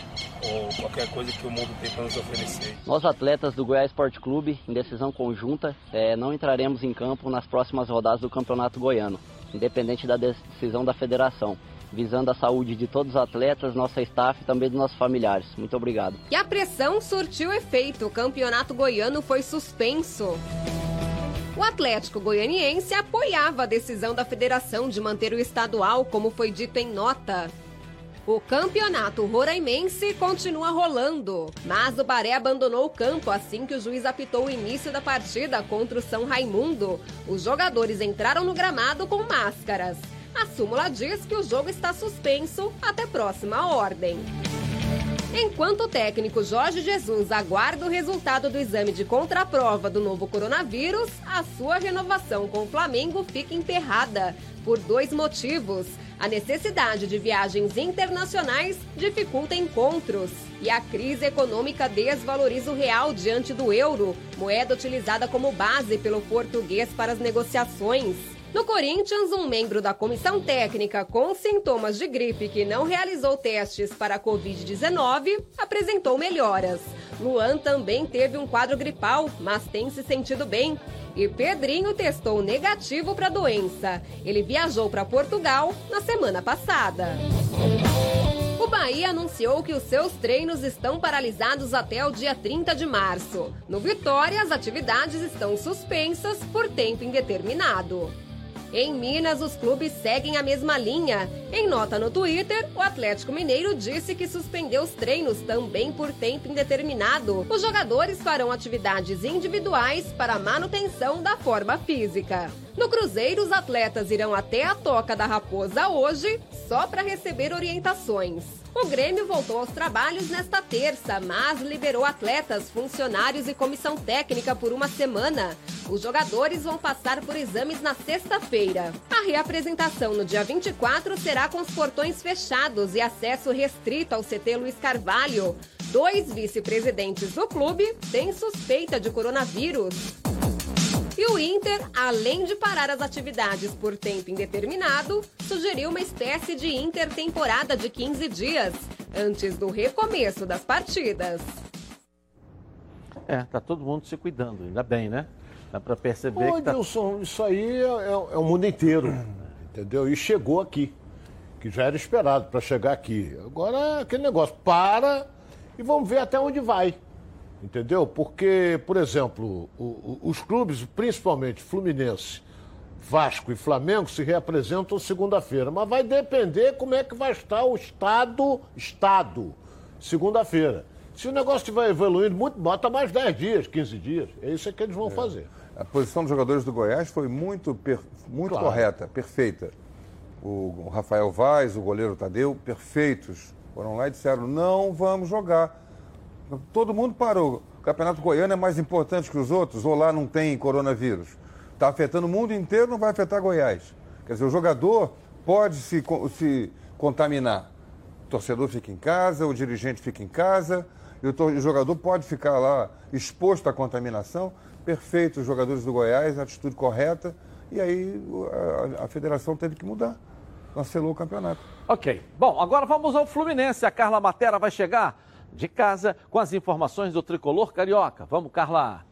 ou qualquer coisa que o mundo tem para nos oferecer. Nós, atletas do Goiás Esporte Clube, em decisão conjunta, é, não entraremos em campo nas próximas rodadas do Campeonato Goiano, independente da decisão da federação visando a saúde de todos os atletas, nossa staff e também dos nossos familiares. Muito obrigado. E a pressão surtiu efeito. O campeonato goiano foi suspenso. O Atlético Goianiense apoiava a decisão da federação de manter o estadual, como foi dito em nota. O campeonato roraimense continua rolando, mas o Baré abandonou o campo assim que o juiz apitou o início da partida contra o São Raimundo. Os jogadores entraram no gramado com máscaras. A súmula diz que o jogo está suspenso até próxima ordem. Enquanto o técnico Jorge Jesus aguarda o resultado do exame de contraprova do novo coronavírus, a sua renovação com o Flamengo fica emperrada por dois motivos. A necessidade de viagens internacionais dificulta encontros e a crise econômica desvaloriza o real diante do euro, moeda utilizada como base pelo português para as negociações. No Corinthians, um membro da comissão técnica com sintomas de gripe que não realizou testes para a Covid-19 apresentou melhoras. Luan também teve um quadro gripal, mas tem se sentido bem. E Pedrinho testou negativo para a doença. Ele viajou para Portugal na semana passada. O Bahia anunciou que os seus treinos estão paralisados até o dia 30 de março. No Vitória, as atividades estão suspensas por tempo indeterminado. Em Minas, os clubes seguem a mesma linha. Em nota no Twitter, o Atlético Mineiro disse que suspendeu os treinos também por tempo indeterminado. Os jogadores farão atividades individuais para manutenção da forma física. No Cruzeiro, os atletas irão até a Toca da Raposa hoje, só para receber orientações. O Grêmio voltou aos trabalhos nesta terça, mas liberou atletas, funcionários e comissão técnica por uma semana. Os jogadores vão passar por exames na sexta-feira. A reapresentação no dia 24 será com os portões fechados e acesso restrito ao CT Luiz Carvalho. Dois vice-presidentes do clube têm suspeita de coronavírus. E o Inter, além de parar as atividades por tempo indeterminado, sugeriu uma espécie de intertemporada de 15 dias, antes do recomeço das partidas. É, tá todo mundo se cuidando, ainda bem, né? Dá para perceber Ô, que tá... Wilson, isso aí é, é, é o mundo inteiro, entendeu? E chegou aqui, que já era esperado para chegar aqui. Agora, aquele negócio, para e vamos ver até onde vai. Entendeu? Porque, por exemplo, o, o, os clubes, principalmente Fluminense, Vasco e Flamengo, se reapresentam segunda-feira. Mas vai depender como é que vai estar o Estado, Estado, segunda-feira. Se o negócio estiver evoluindo muito, bota mais 10 dias, 15 dias. É isso que eles vão é. fazer. A posição dos jogadores do Goiás foi muito, per... muito claro. correta, perfeita. O, o Rafael Vaz, o goleiro Tadeu, perfeitos. Foram lá e disseram: não vamos jogar Todo mundo parou. O Campeonato Goiano é mais importante que os outros, ou lá não tem coronavírus? Está afetando o mundo inteiro, não vai afetar Goiás. Quer dizer, o jogador pode se, se contaminar. O torcedor fica em casa, o dirigente fica em casa, e o, jogador pode ficar lá exposto à contaminação. Perfeito, os jogadores do Goiás, atitude correta, e aí a, a federação teve que mudar. Cancelou o campeonato. Ok. Bom, agora vamos ao Fluminense. A Carla Matera vai chegar de casa com as informações do tricolor carioca. Vamos, Carla.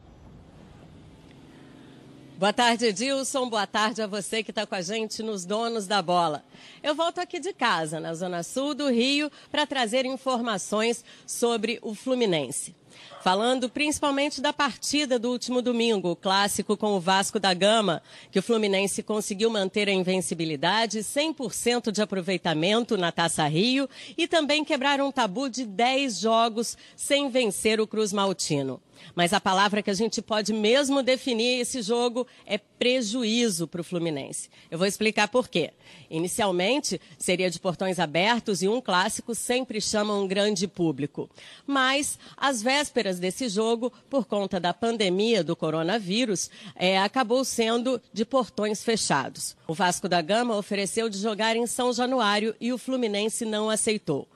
Boa tarde, Edilson. Boa tarde a você que está com a gente nos Donos da Bola. Eu volto aqui de casa, na Zona Sul do Rio, para trazer informações sobre o Fluminense falando principalmente da partida do último domingo, clássico com o Vasco da Gama, que o Fluminense conseguiu manter a invencibilidade, 100% de aproveitamento na Taça Rio e também quebrar um tabu de 10 jogos sem vencer o Cruz Maltino. Mas a palavra que a gente pode mesmo definir esse jogo é prejuízo para o Fluminense. Eu vou explicar por quê. Inicialmente, seria de portões abertos e um clássico sempre chama um grande público. Mas, às vésperas desse jogo, por conta da pandemia do coronavírus, é, acabou sendo de portões fechados. O Vasco da Gama ofereceu de jogar em São Januário e o Fluminense não aceitou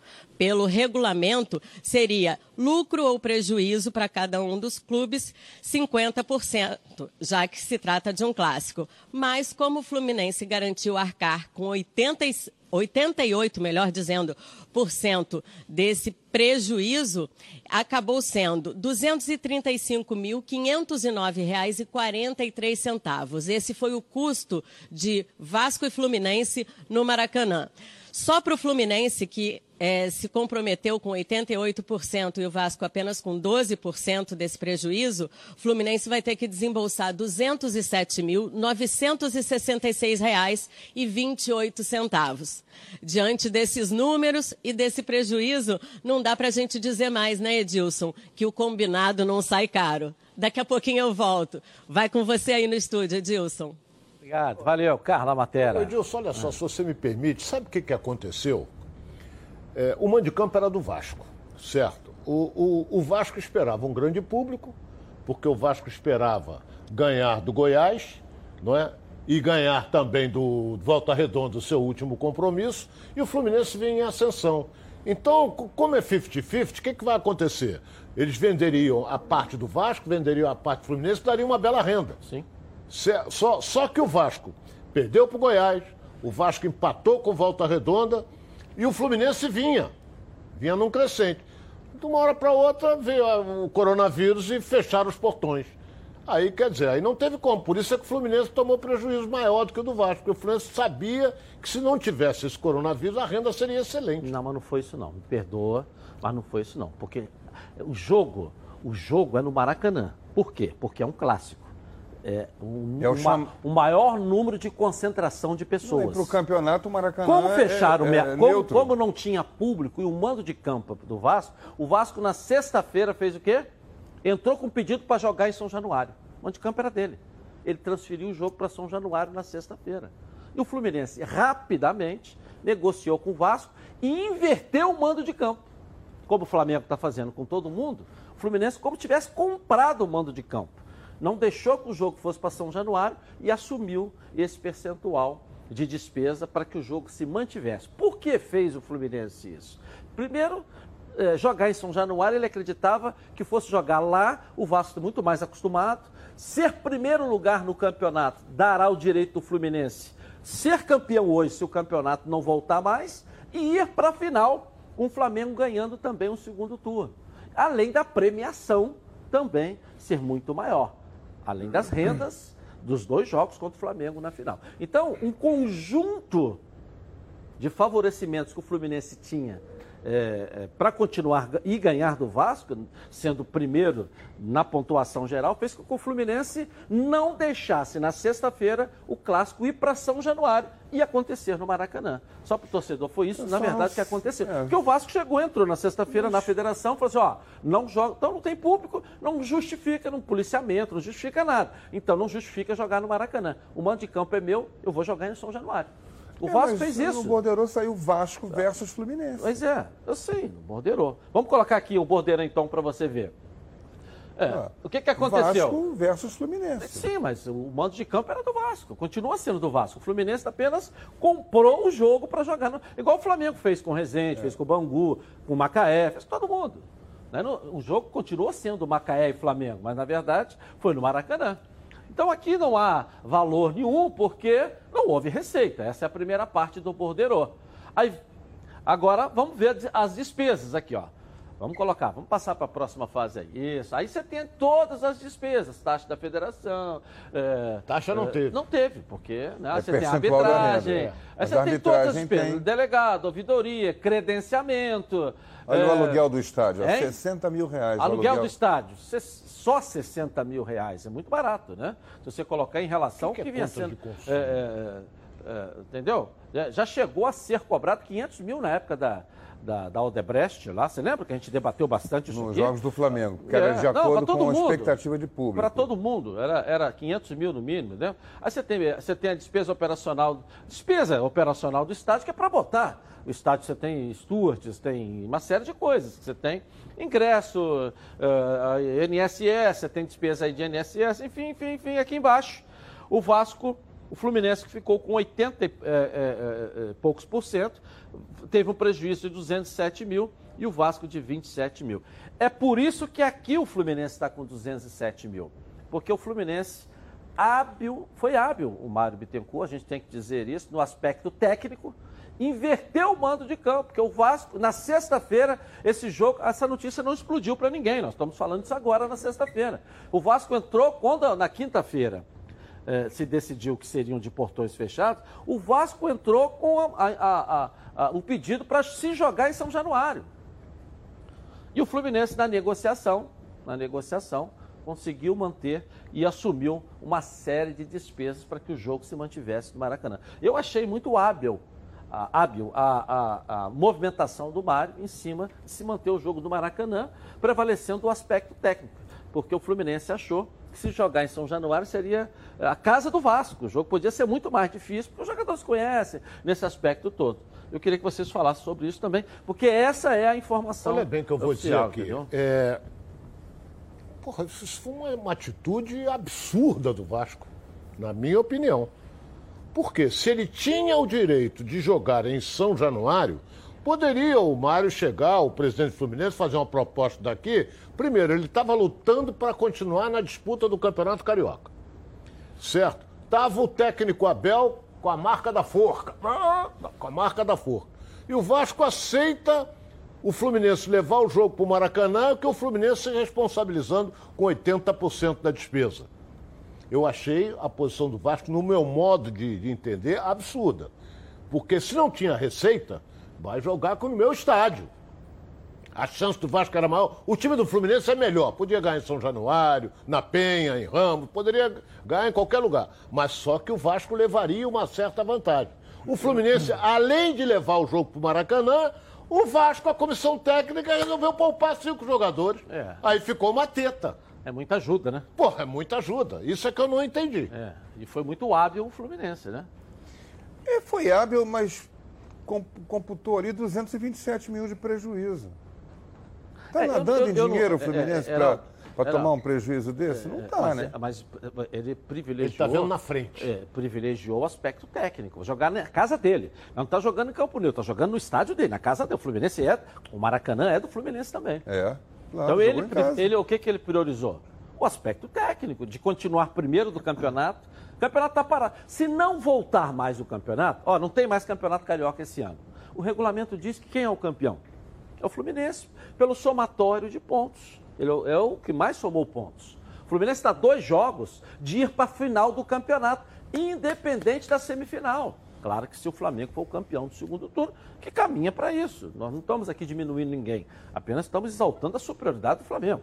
pelo regulamento, seria lucro ou prejuízo para cada um dos clubes, 50%, já que se trata de um clássico. Mas como o Fluminense garantiu arcar com 80, 88, melhor dizendo, por cento desse prejuízo, acabou sendo R$ 235.509,43. Esse foi o custo de Vasco e Fluminense no Maracanã. Só para o Fluminense, que é, se comprometeu com 88% e o Vasco apenas com 12% desse prejuízo, o Fluminense vai ter que desembolsar R$ 207.966,28. Diante desses números e desse prejuízo, não dá para a gente dizer mais, né, Edilson, que o combinado não sai caro. Daqui a pouquinho eu volto. Vai com você aí no estúdio, Edilson. Obrigado. Valeu, Carla Matéria. Edilson, olha só, se você me permite, sabe o que, que aconteceu? É, o mando de campo era do Vasco, certo? O, o, o Vasco esperava um grande público, porque o Vasco esperava ganhar do Goiás, não é? E ganhar também do Volta Redonda, o seu último compromisso, e o Fluminense vem em ascensão. Então, como é 50-50, o que, que vai acontecer? Eles venderiam a parte do Vasco, venderiam a parte do Fluminense, dariam uma bela renda. Sim. Só, só que o Vasco perdeu para o Goiás, o Vasco empatou com Volta Redonda e o Fluminense vinha. Vinha num crescente. De uma hora para outra veio o coronavírus e fecharam os portões. Aí, quer dizer, aí não teve como. Por isso é que o Fluminense tomou prejuízo maior do que o do Vasco. Porque o Fluminense sabia que se não tivesse esse coronavírus, a renda seria excelente. Não, mas não foi isso não. Me perdoa, mas não foi isso não. Porque o jogo, o jogo é no Maracanã. Por quê? Porque é um clássico é, um, é uma, um, maior número de concentração de pessoas. Para o campeonato, o Maracanã como é- fecharam é, é, como, como, não tinha público e o mando de campo do Vasco, o Vasco na sexta-feira fez o quê? Entrou com pedido para jogar em São Januário. O mando de campo era dele. Ele transferiu o jogo para São Januário na sexta-feira. E o Fluminense rapidamente negociou com o Vasco e inverteu o mando de campo. Como o Flamengo está fazendo com todo mundo, o Fluminense como tivesse comprado o mando de campo não deixou que o jogo fosse para São Januário e assumiu esse percentual de despesa para que o jogo se mantivesse. Por que fez o Fluminense isso? Primeiro, eh, jogar em São Januário, ele acreditava que fosse jogar lá, o Vasco muito mais acostumado, ser primeiro lugar no campeonato dará o direito do Fluminense ser campeão hoje, se o campeonato não voltar mais, e ir para a final, com o Flamengo ganhando também o segundo turno. Além da premiação também ser muito maior além das rendas dos dois jogos contra o Flamengo na final. Então, um conjunto de favorecimentos que o Fluminense tinha é, é, para continuar e ganhar do Vasco, sendo primeiro na pontuação geral, fez com que o Fluminense não deixasse na sexta-feira o clássico ir para São Januário e acontecer no Maracanã. Só para o torcedor foi isso, na verdade, que aconteceu. É. Porque o Vasco chegou, entrou na sexta-feira na federação, falou assim: ó, não joga, então não tem público, não justifica no policiamento, não justifica nada. Então não justifica jogar no Maracanã. O mando de campo é meu, eu vou jogar em São Januário. O é, Vasco fez isso. No Bordeiro saiu Vasco versus Fluminense. Pois é, eu sei, no Bordeiro. Vamos colocar aqui o Bordeiro então para você ver. É. Ah, o que, que aconteceu? Vasco versus Fluminense. Sim, mas o mando de campo era do Vasco, continua sendo do Vasco. O Fluminense apenas comprou o jogo para jogar. No... Igual o Flamengo fez com o Rezende, é. fez com o Bangu, com o Macaé, fez com todo mundo. Né? O jogo continua sendo Macaé e Flamengo, mas na verdade foi no Maracanã. Então aqui não há valor nenhum porque não houve receita. Essa é a primeira parte do borderô. Aí, agora vamos ver as despesas aqui, ó. Vamos colocar, vamos passar para a próxima fase aí. Isso. Aí você tem todas as despesas, taxa da federação. É, taxa não é, teve. Não teve, porque né, é você tem arbitragem. É. Aí você tem todas as despesas. Tem... Delegado, ouvidoria, credenciamento. Olha o é, aluguel do estádio, ó, 60 mil reais. Aluguel, aluguel do estádio, só 60 mil reais. É muito barato, né? Se você colocar em relação ao que, que, que vinha sendo. É, é, é, entendeu? Já chegou a ser cobrado 500 mil na época da, da, da Odebrecht lá. Você lembra que a gente debateu bastante isso Nos aqui? jogos do Flamengo, que era de acordo não, com a mundo, expectativa de público. Para todo mundo, era, era 500 mil no mínimo, né? Aí você tem, você tem a despesa operacional, despesa operacional do estádio que é para botar. O estádio você tem stewards, tem uma série de coisas. Você tem ingresso, uh, INSS, você tem despesa aí de INSS, enfim, enfim, enfim, aqui embaixo. O Vasco o Fluminense, que ficou com 80 e, é, é, é, poucos por cento, teve um prejuízo de 207 mil e o Vasco de 27 mil. É por isso que aqui o Fluminense está com 207 mil. Porque o Fluminense hábil, foi hábil o Mário Bittencourt, a gente tem que dizer isso, no aspecto técnico, inverteu o mando de campo, porque o Vasco, na sexta-feira, esse jogo, essa notícia não explodiu para ninguém, nós estamos falando isso agora na sexta-feira. O Vasco entrou quando, na quinta-feira, eh, se decidiu que seriam de portões fechados, o Vasco entrou com a, a, a, o pedido para se jogar em São Januário. E o Fluminense, na negociação, na negociação, conseguiu manter e assumiu uma série de despesas para que o jogo se mantivesse no Maracanã. Eu achei muito hábil, hábil a, a, a movimentação do Mário em cima de se manter o jogo do Maracanã, prevalecendo o aspecto técnico, porque o Fluminense achou que se jogar em São Januário seria a casa do Vasco. O jogo podia ser muito mais difícil, porque os jogadores conhecem nesse aspecto todo. Eu queria que vocês falassem sobre isso também, porque essa é a informação. Olha bem que eu vou oficial, dizer aqui. É... Porra, isso foi uma, uma atitude absurda do Vasco, na minha opinião. Porque se ele tinha o direito de jogar em São Januário, Poderia o Mário chegar, o presidente Fluminense, fazer uma proposta daqui. Primeiro, ele estava lutando para continuar na disputa do Campeonato Carioca. Certo? Estava o técnico Abel com a marca da forca. Com a marca da forca. E o Vasco aceita o Fluminense levar o jogo para o Maracanã, que o Fluminense se responsabilizando com 80% da despesa. Eu achei a posição do Vasco, no meu modo de, de entender, absurda. Porque se não tinha receita, vai jogar no meu estádio. A chance do Vasco era maior. O time do Fluminense é melhor. Podia ganhar em São Januário, na Penha, em Ramos, poderia ganhar em qualquer lugar. Mas só que o Vasco levaria uma certa vantagem. O Fluminense, além de levar o jogo para o Maracanã, o Vasco, a comissão técnica, resolveu poupar cinco jogadores. É. Aí ficou uma teta. É muita ajuda, né? Porra, é muita ajuda. Isso é que eu não entendi. É. E foi muito hábil o Fluminense, né? É, foi hábil, mas computou ali 227 mil de prejuízo. Está é, nadando eu, eu, em dinheiro o Fluminense é, é, para tomar um prejuízo desse? não está, mas, né? Mas ele privilegiou. Ele está vendo na frente. É, privilegiou o aspecto técnico. Jogar na casa dele. Não está jogando em Campo Neutro, está jogando no estádio dele, na casa dele. O Fluminense é. O Maracanã é do Fluminense também. É. Claro, então ele, ele, o que, que ele priorizou? O aspecto técnico, de continuar primeiro do campeonato campeonato está parado. Se não voltar mais o campeonato, ó, não tem mais campeonato carioca esse ano. O regulamento diz que quem é o campeão? É o Fluminense, pelo somatório de pontos. Ele é o que mais somou pontos. O Fluminense está dois jogos de ir para a final do campeonato, independente da semifinal. Claro que se o Flamengo for o campeão do segundo turno, que caminha para isso. Nós não estamos aqui diminuindo ninguém, apenas estamos exaltando a superioridade do Flamengo.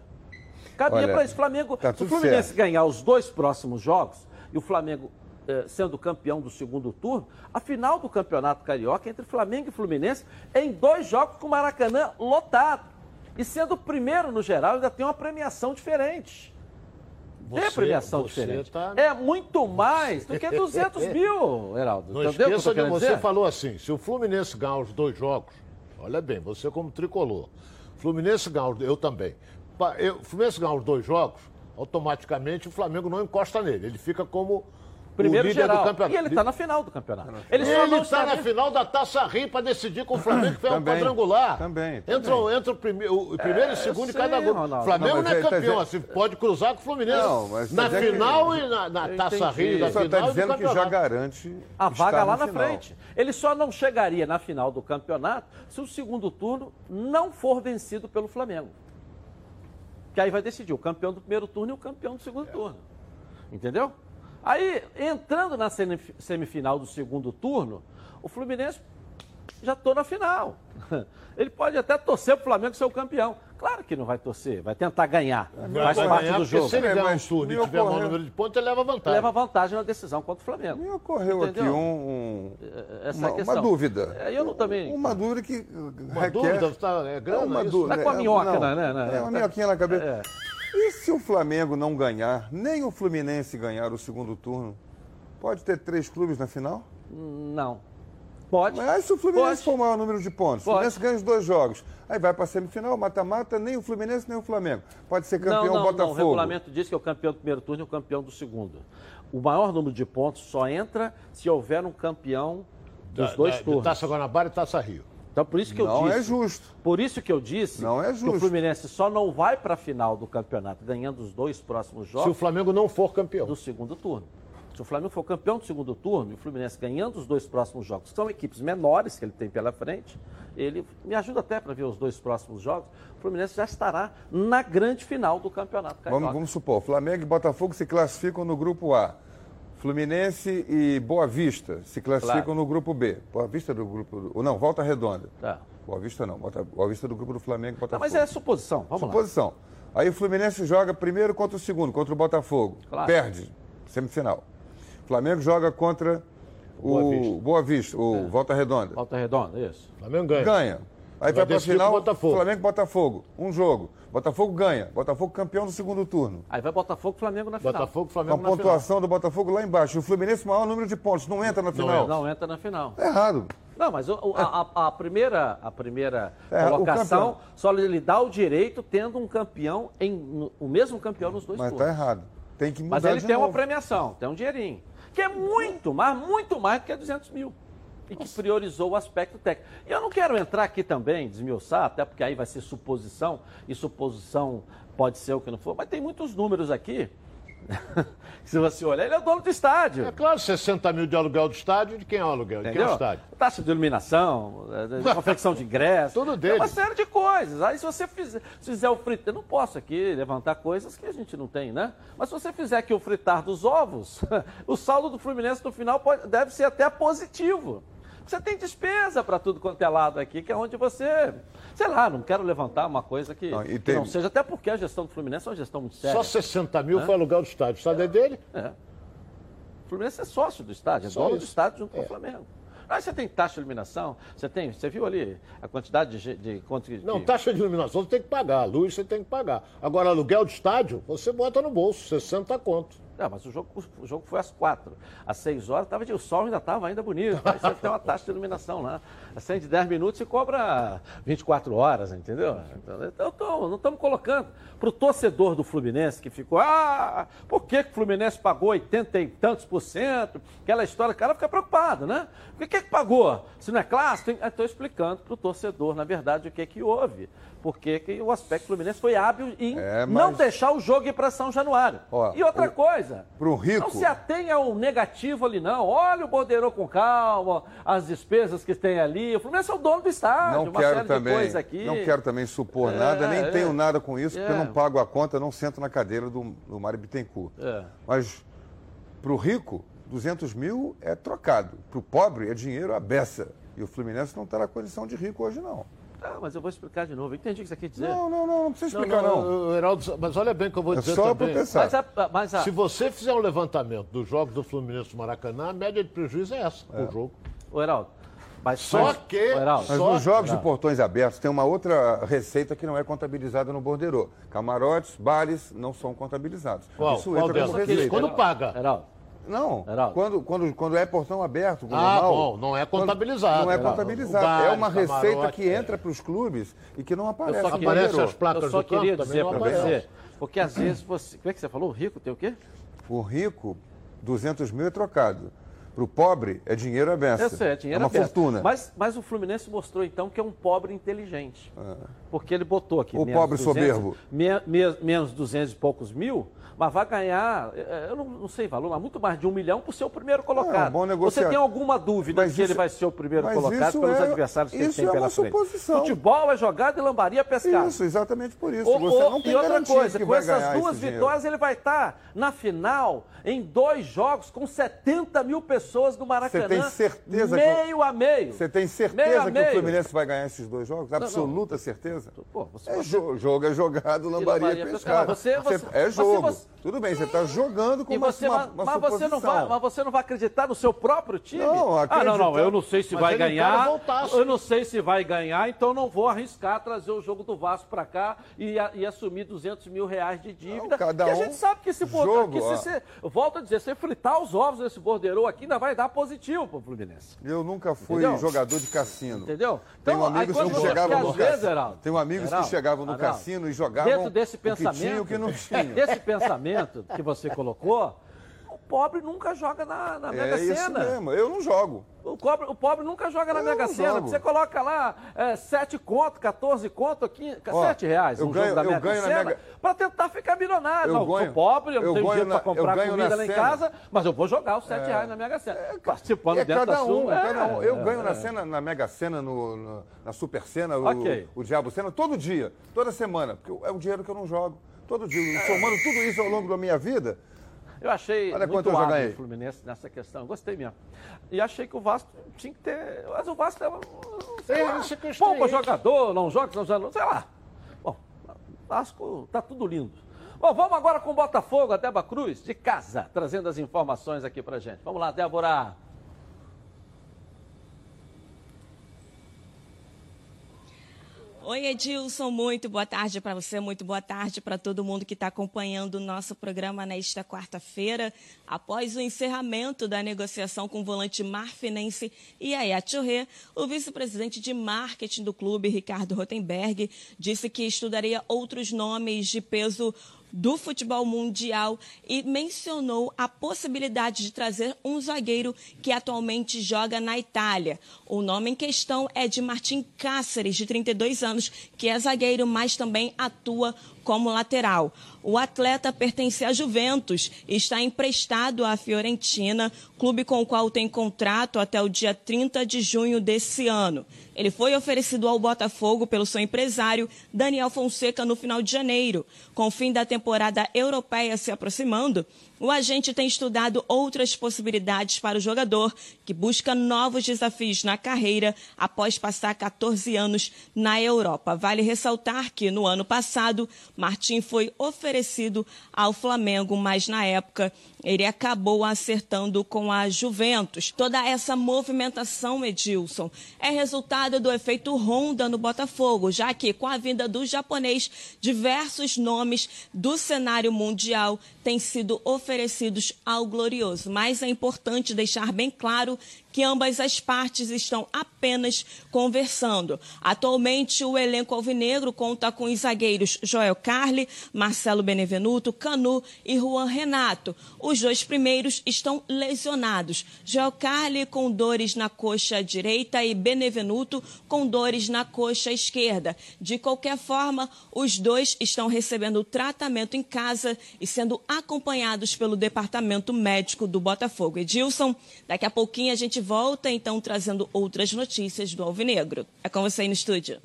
Caminha para isso. Flamengo, tá se o Fluminense certo. ganhar os dois próximos jogos, e o Flamengo eh, sendo campeão do segundo turno, a final do Campeonato Carioca entre Flamengo e Fluminense em dois jogos com o Maracanã lotado. E sendo o primeiro no geral, ainda tem uma premiação diferente. Você, é premiação diferente. Tá... É muito mais do que 200 mil, Heraldo. Não Entendeu esqueça que, que você dizer? falou assim, se o Fluminense ganhar os dois jogos, olha bem, você como tricolor, Fluminense ganhar, eu também, o Fluminense ganhar os dois jogos, automaticamente o Flamengo não encosta nele. Ele fica como Primeiro o líder geral. do campeonato. E ele está na final do campeonato. Ele está na final da Taça Rio para decidir com o Flamengo, que foi um quadrangular. Também. Entra, entra o, prime, o primeiro é, e o segundo em cada gol. O Flamengo não, não é campeão, tá... assim, pode cruzar com o Fluminense. Não, na tá final que... e na, na Taça Rio, na final. está dizendo que já garante a vaga lá na final. frente. Ele só não chegaria na final do campeonato se o segundo turno não for vencido pelo Flamengo que aí vai decidir o campeão do primeiro turno e o campeão do segundo é. turno. Entendeu? Aí, entrando na semifinal do segundo turno, o Fluminense já estou na final. Ele pode até torcer para o Flamengo ser o campeão. Claro que não vai torcer, vai tentar ganhar. Vai Faz parte ganhar, do porque jogo. Se ele É, ganhar um turno e tiver maior ocorreu- número de pontos, ele leva vantagem. Leva vantagem na decisão contra o Flamengo. Me ocorreu aqui Entendeu? um, um- Essa uma, é a questão. uma dúvida. É, eu não também. Uma dúvida que Uma requer... dúvida, tá, é grana, uma isso? dúvida. Tá com a é, minhoca, não, né, né, né? É uma Tá- minhoquinha na cabeça. É. E se o Flamengo não ganhar, nem o Fluminense ganhar o segundo turno, pode ter três clubes na final? Não. Pode. Mas se o Fluminense Pode. for o maior número de pontos, o. Fluminense ganha os dois jogos, aí vai para a semifinal, mata-mata, nem o Fluminense nem o Flamengo. Pode ser campeão não, não, Botafogo. Não, o regulamento diz que é o campeão do primeiro turno e o campeão do segundo. O maior número de pontos só entra se houver um campeão dos Da- dois da- turnos. Taça Guanabara e Taça Rio. Então por isso que eu Não disse. é justo. Por isso que eu disse Não é que o justo. Fluminense só não vai para a final do campeonato ganhando os dois próximos jogos Se o Flamengo não for campeão. do segundo turno. O Flamengo for campeão do segundo turno e o Fluminense ganhando os dois próximos jogos, que são equipes menores que ele tem pela frente, ele me ajuda até para ver os dois próximos jogos. O Fluminense já estará na grande final do campeonato carioca. Vamos, vamos supor, Flamengo e Botafogo se classificam no grupo A. Fluminense e Boa Vista se classificam Claro. no grupo B. Boa Vista do grupo. Ou não, Volta Redonda. Tá. Boa Vista não, Boa Vista do grupo do Flamengo e Não, Botafogo. mas é suposição, vamos lá. Suposição. Aí o Fluminense joga primeiro contra o segundo, contra o Botafogo. Claro. Perde, semifinal. O Flamengo joga contra o Boa Vista. Boa Vista, o Volta Redonda. Volta redonda, isso. Flamengo ganha. Ganha. Aí vai, Vai para final, o Botafogo. Flamengo e Botafogo. Um jogo. Botafogo ganha. Botafogo campeão do segundo turno. Aí vai Botafogo e Flamengo na final. Botafogo, Flamengo na final. pontuação do Botafogo lá embaixo. O Fluminense, maior número de pontos. Não entra na final. Não entra na final. É errado. Não, mas o- o- a, a- a primeira, a primeira É, o colocação só lhe dá o direito tendo um campeão, em, no- o mesmo campeão nos dois Mas turnos. tá errado. Tem que mudar Mas ele de tem uma novo. premiação, tem um dinheirinho. Que é muito mais, muito mais do que 200 mil. E que priorizou o aspecto técnico. E eu não quero entrar aqui também, desmiuçar, até porque aí vai ser suposição, e suposição pode ser o que não for, mas tem muitos números aqui. Se você olhar, ele é o dono do estádio. É claro, 60 mil de aluguel do estádio, de quem é o aluguel? De quem é o estádio? Taxa de iluminação, eh, de confecção de ingresso. Tudo dele. uma série de coisas. Aí se você fizer, se fizer o fritar, eu não posso aqui levantar coisas que a gente não tem, né? Mas se você fizer aqui o fritar dos ovos, o saldo do Fluminense no final pode- deve ser até positivo. Você tem despesa para tudo quanto é lado aqui, que é onde você, sei lá, não quero levantar uma coisa que Não, e que tem- não seja, até porque a gestão do Fluminense é uma gestão muito séria. Só 60 mil Hã? foi aluguel do estádio. O estádio é dele? É. O Fluminense é sócio do estádio, é Só dono do isso. estádio junto com É. o Flamengo. Aí você tem taxa de iluminação, você tem, você viu ali a quantidade de, de quanto que- Não, taxa de iluminação você tem que pagar, luz você tem que pagar. Agora, aluguel de estádio, você bota no bolso, 60 conto. É, mas o jogo, o jogo foi às quatro. Às seis horas tava de, o sol ainda estava ainda bonito. Você tem uma taxa de iluminação lá. Acende 10 minutos e cobra 24 horas, entendeu? Então, eu tô- não estamos colocando. Para o torcedor do Fluminense que ficou, ah, por que, que o Fluminense pagou 80 e tantos por cento? Aquela história, o cara fica preocupado, né? Por que, que pagou? Se não é clássico? Estou explicando para o torcedor, na verdade, o que, que houve. Porque que o aspecto Fluminense foi hábil em É, não mas- deixar o jogo ir para São Januário. Ó, e outra o- coisa, Pro rico. não se atenha ao negativo ali, não. Olha o Bordeiro com calma, as despesas que tem ali. O Fluminense é o dono do estádio, Não uma quero série também, de coisas aqui. não quero também supor É, nada, nem é. tenho nada com isso, porque É. eu não pago a conta, não sento na cadeira do, do Mário Bittencourt. É. Mas para o rico, 200 mil é trocado. Para o pobre é dinheiro à beça. E o Fluminense não está na condição de rico hoje, não. Ah, mas eu vou explicar de novo. Entendi o que você quer dizer. Não, não, não, não precisa explicar, não. Ô, Heraldo, mas olha bem o que eu vou É dizer só também. pra pensar. Mas a- mas a- Se você fizer um levantamento dos jogos do Fluminense no Maracanã, a média de prejuízo é essa por jogo. Ô, Heraldo, mas Só mas- que- Heraldo, Mas Só- nos jogos Não. de portões abertos tem uma outra receita que não é contabilizada no borderô. Camarotes, bares não são contabilizados. Qual? Isso Qual entra como receita. Quando paga. Heraldo, Não, Heraldo. quando, quando, quando é portão aberto, Ah, normal, bom, não é quando- contabilizado. Não é Heraldo. contabilizado. Bar, é uma receita camarote, que é. entra para os clubes e que não aparece. só no queria- Aparece as placas eu só campo, queria também dizer para você, porque às vezes você... Como é que você falou? O rico tem o quê? O rico, 200 mil é trocado. Para o pobre, é dinheiro à. Eu sei, é dinheiro É uma aberto. fortuna. Mas, mas o Fluminense mostrou então que é um pobre inteligente. Porque ele botou aqui. O menos pobre 200, soberbo. me- me- menos 200 e poucos mil, mas vai ganhar, eh, eu não, não sei valor, mas muito mais de um milhão por ser o primeiro colocado. É, um bom Você tem alguma dúvida Mas de que ele vai ser o primeiro colocado pelos é- adversários que ele tem é pela frente? suposição. Futebol é jogado e lambaria pescado. Isso, exatamente por isso. Ô, Você não tem e outra coisa, com essas duas esse dinheiro. vitórias, ele vai estar na final em dois jogos com 70 mil pessoas do Maracanã. Você tem certeza meio que, a meio. Você tem certeza que o Fluminense vai ganhar esses dois jogos? Absoluta não, não. certeza? Pô, você, é jo jogo é jogado, lambaria é pescado. Você, você, é jogo. Tudo bem, você está jogando com uma, uma, uma mas, você não vai, mas você não vai acreditar no seu próprio time? Não, ah, não, não, eu não sei se vai ganhar. Eu não sei se vai ganhar, então não vou arriscar trazer o jogo do Vasco para cá e, e, assumir 200 mil reais de dívida. Não, cada um a gente sabe que se, jogo, que se, se, volto a dizer, se fritar os ovos nesse borderô aqui, ainda vai dar positivo pro Fluminense. Eu nunca fui Entendeu? jogador de cassino. Entendeu? Então, Tenho amigos que chegavam no cassino. Tenho amigos que chegavam no cassino e jogavam dentro desse pensamento, o que tinha e o que não tinha. Desse pensamento que você colocou, o pobre nunca joga na, na Mega Sena. É isso mesmo, eu não jogo. O pobre, o pobre nunca joga na eu Mega Sena. Você coloca lá é, 7 conto, 14 conto, 15, Ó, 7 reais um ganho, jogo da Mega ganho Sena Mega... para tentar ficar milionário. Eu não, ganho, sou pobre, eu não tenho dinheiro para comprar comida lá em casa, mas eu vou jogar os 7 é, reais na Mega Sena. É, Participando é dentro da um, sua. Cada um. Eu é, ganho na, cena, na Mega Sena, no, no, na Super Sena, okay. o, o Diabo Sena, todo dia, toda semana, porque é um dinheiro que eu não jogo. Todo dia, somando tudo isso ao longo da minha vida, eu achei Olha muito hábil o Fluminense nessa questão. Gostei mesmo. E achei que o Vasco tinha que ter. Mas o Vasco é. Sei lá, jogador, não joga, não joga, sei lá. Bom, Vasco tá tudo lindo. Bom, vamos agora com o Botafogo, a Débora Cruz, de casa, trazendo as informações aqui pra gente. Vamos lá, Débora. Oi, Edilson, muito boa tarde para você, muito boa tarde para todo mundo que está acompanhando o nosso programa nesta quarta-feira. Após o encerramento da negociação com o volante marfinense Yaya Churré, o vice-presidente de marketing do clube, Ricardo Rotenberg, disse que estudaria outros nomes de peso do futebol mundial e mencionou a possibilidade de trazer um zagueiro que atualmente joga na Itália. O nome em questão é de Martim Cáceres, de 32 anos, que é zagueiro, mas também atua como lateral. O atleta pertence à Juventus e está emprestado à Fiorentina, clube com o qual tem contrato até o dia 30 de junho desse ano. Ele foi oferecido ao Botafogo pelo seu empresário Daniel Fonseca no final de janeiro. Com o fim da temporada europeia se aproximando, o agente tem estudado outras possibilidades para o jogador, que busca novos desafios na carreira após passar 14 anos na Europa. Vale ressaltar que, no ano passado, Martim foi oferecido ao Flamengo, mas na época ele acabou acertando com a Juventus. Toda essa movimentação, Edilson, é resultado do efeito Honda no Botafogo, já que com a vinda do japonês, diversos nomes do cenário mundial têm sido oferecidos ao Glorioso. Mas é importante deixar bem claro que ambas as partes estão apenas conversando. Atualmente, o elenco alvinegro conta com os zagueiros Joel Carli, Marcelo Benevenuto, Canu e Juan Renato. Os dois primeiros estão lesionados. Joel Carli com dores na coxa direita e Benevenuto com dores na coxa esquerda. De qualquer forma, os dois estão recebendo tratamento em casa e sendo acompanhados pelo departamento médico do Botafogo. Edilson, daqui a pouquinho a gente gente volta então trazendo outras notícias do Alvinegro. É com você aí no estúdio.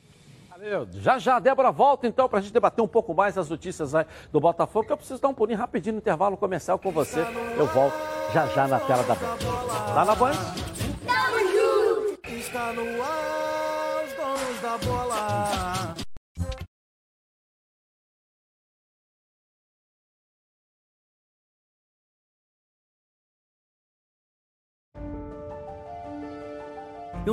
Valeu. Já já a Débora volta então para a gente debater um pouco mais as notícias do Botafogo, que eu preciso dar um pulinho rapidinho no intervalo comercial com você. Eu volto já já na tela da Band. Tá na Band? Está no ar, os donos da bola.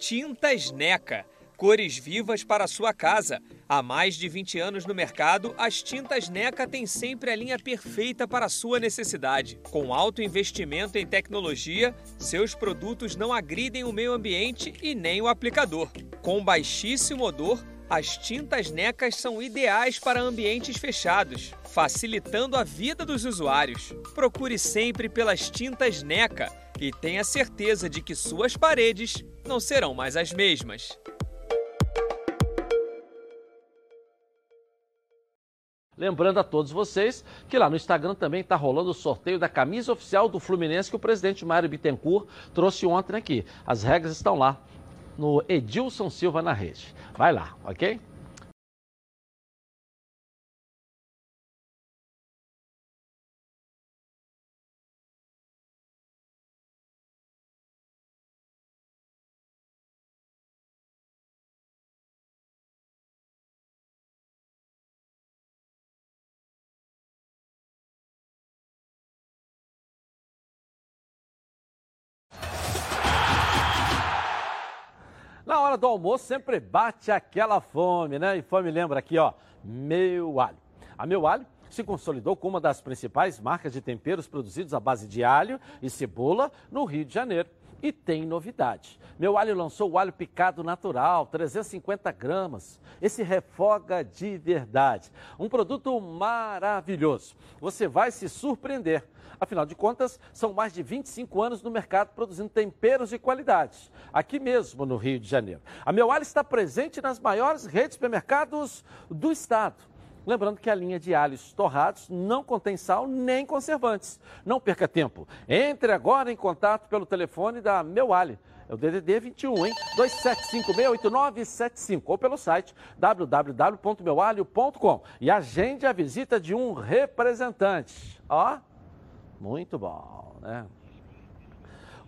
Tintas Neca. Cores vivas para sua casa. Há mais de 20 anos no mercado, as tintas NECA têm sempre a linha perfeita para sua necessidade. Com alto investimento em tecnologia, seus produtos não agridem o meio ambiente e nem o aplicador. Com baixíssimo odor, as tintas NECAs são ideais para ambientes fechados, facilitando a vida dos usuários. Procure sempre pelas tintas NECA e tenha certeza de que suas paredes não serão mais as mesmas. Lembrando a todos vocês que lá no Instagram também está rolando o sorteio da camisa oficial do Fluminense que o presidente Mário Bittencourt trouxe ontem aqui. As regras estão lá no Edilson Silva na rede. Vai lá, ok? Na hora do almoço sempre bate aquela fome, né? E fome lembra aqui, ó, meu alho. A meu alho se consolidou como uma das principais marcas de temperos produzidos à base de alho e cebola no Rio de Janeiro. E tem novidade. Meu alho lançou o alho picado natural, 350 gramas. Esse refoga de verdade. Um produto maravilhoso. Você vai se surpreender. Afinal de contas, são mais de 25 anos no mercado produzindo temperos de qualidade, aqui mesmo no Rio de Janeiro. A Meu Alho está presente nas maiores redes de supermercados do estado. Lembrando que a linha de alhos torrados não contém sal nem conservantes. Não perca tempo. Entre agora em contato pelo telefone da Meu Alho. É o DDD 21, hein? 27568975 ou pelo site www.meualho.com e agende a visita de um representante. Ó, muito bom, né?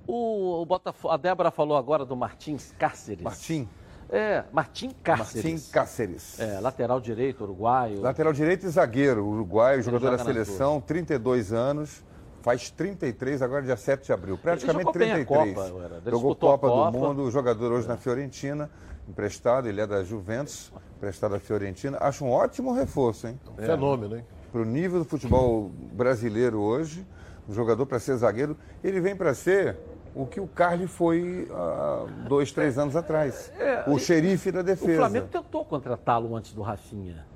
O, o Botafogo, a Débora falou agora do Martins Cáceres. Martim. É, Martim Cáceres. Martim Cáceres. É, lateral direito, uruguaio. Lateral direito e zagueiro, uruguaio, Ele jogador da seleção, 32 anos, faz 33 agora dia 7 de abril, praticamente 33. Copa, Jogou Copa, Copa, do Mundo, jogador hoje é. na Fiorentina, emprestado, ele é da Juventus, emprestado à Fiorentina. Acho um ótimo reforço, hein? É. Fenômeno, hein? Para o nível do futebol brasileiro hoje, um jogador para ser zagueiro, ele vem para ser o que o Carly foi há dois, três anos atrás. É, o xerife da defesa. O Flamengo tentou contratá-lo antes do Rafinha.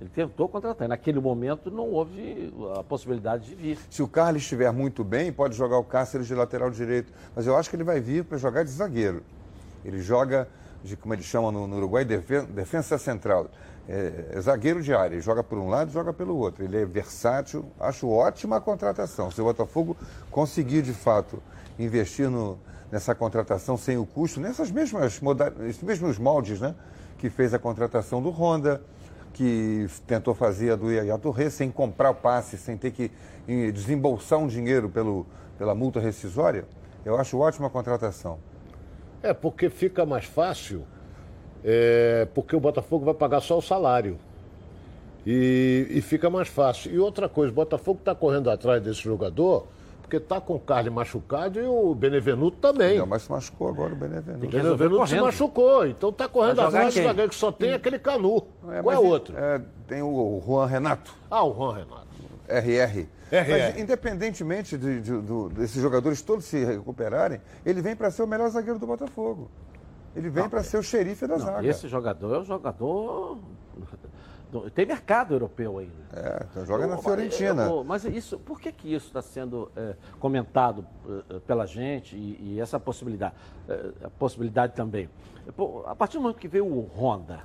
Ele tentou contratar. Naquele momento não houve a possibilidade de vir. Se o Carlos estiver muito bem, pode jogar o Cáceres de lateral direito. Mas eu acho que ele vai vir para jogar de zagueiro. Ele joga, de, como eles chamam no, no Uruguai, defesa, defesa central é, é zagueiro de área, joga por um lado, joga pelo outro. Ele é versátil, acho ótima a contratação. Se o Botafogo conseguir de fato investir no, nessa contratação sem o custo, nessas mesmas esses mesmos moldes, né, que fez a contratação do Honda, que tentou fazer a do Yaya Torre sem comprar o passe, sem ter que desembolsar um dinheiro pelo, pela multa rescisória, eu acho ótima a contratação. É, porque fica mais fácil é, porque o Botafogo vai pagar só o salário. E, e fica mais fácil. E outra coisa, o Botafogo está correndo atrás desse jogador porque está com o Carlos machucado e o Benevenuto também. Não, mas se machucou agora o Benevenuto. O Benevenuto se machucou, então está correndo atrás do zagueiro que só tem aquele Canu. É, Qual é outro? É, tem o Juan Renato. Ah, o Juan Renato. RR. RR. Mas, independentemente de, de, de, desses jogadores todos se recuperarem, ele vem para ser o melhor zagueiro do Botafogo. Ele vem para ser o xerife da não, zaga. Esse jogador é um jogador. Tem mercado europeu ainda. É, então joga eu, na Fiorentina. Eu, eu, mas isso, por que, que isso está sendo é, comentado é, pela gente e, e essa possibilidade, é, a possibilidade também? Pô, a partir do momento que veio o Honda,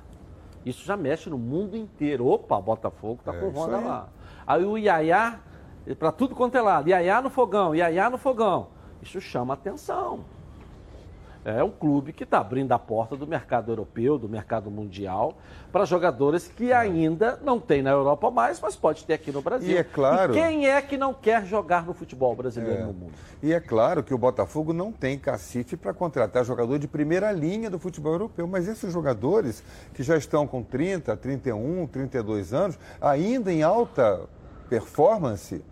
isso já mexe no mundo inteiro. Opa, Botafogo está é com o Honda aí. lá. Aí o Iaiá para tudo quanto é lado. Iaiá no fogão, Iaiá no fogão. Isso chama atenção. É um clube que está abrindo a porta do mercado europeu, do mercado mundial, para jogadores que ainda não tem na Europa mais, mas pode ter aqui no Brasil. E é claro. E quem é que não quer jogar no futebol brasileiro É. no mundo? E é claro que o Botafogo não tem cacife para contratar jogador de primeira linha do futebol europeu, mas esses jogadores que já estão com 30, 31, 32 anos, ainda em alta performance,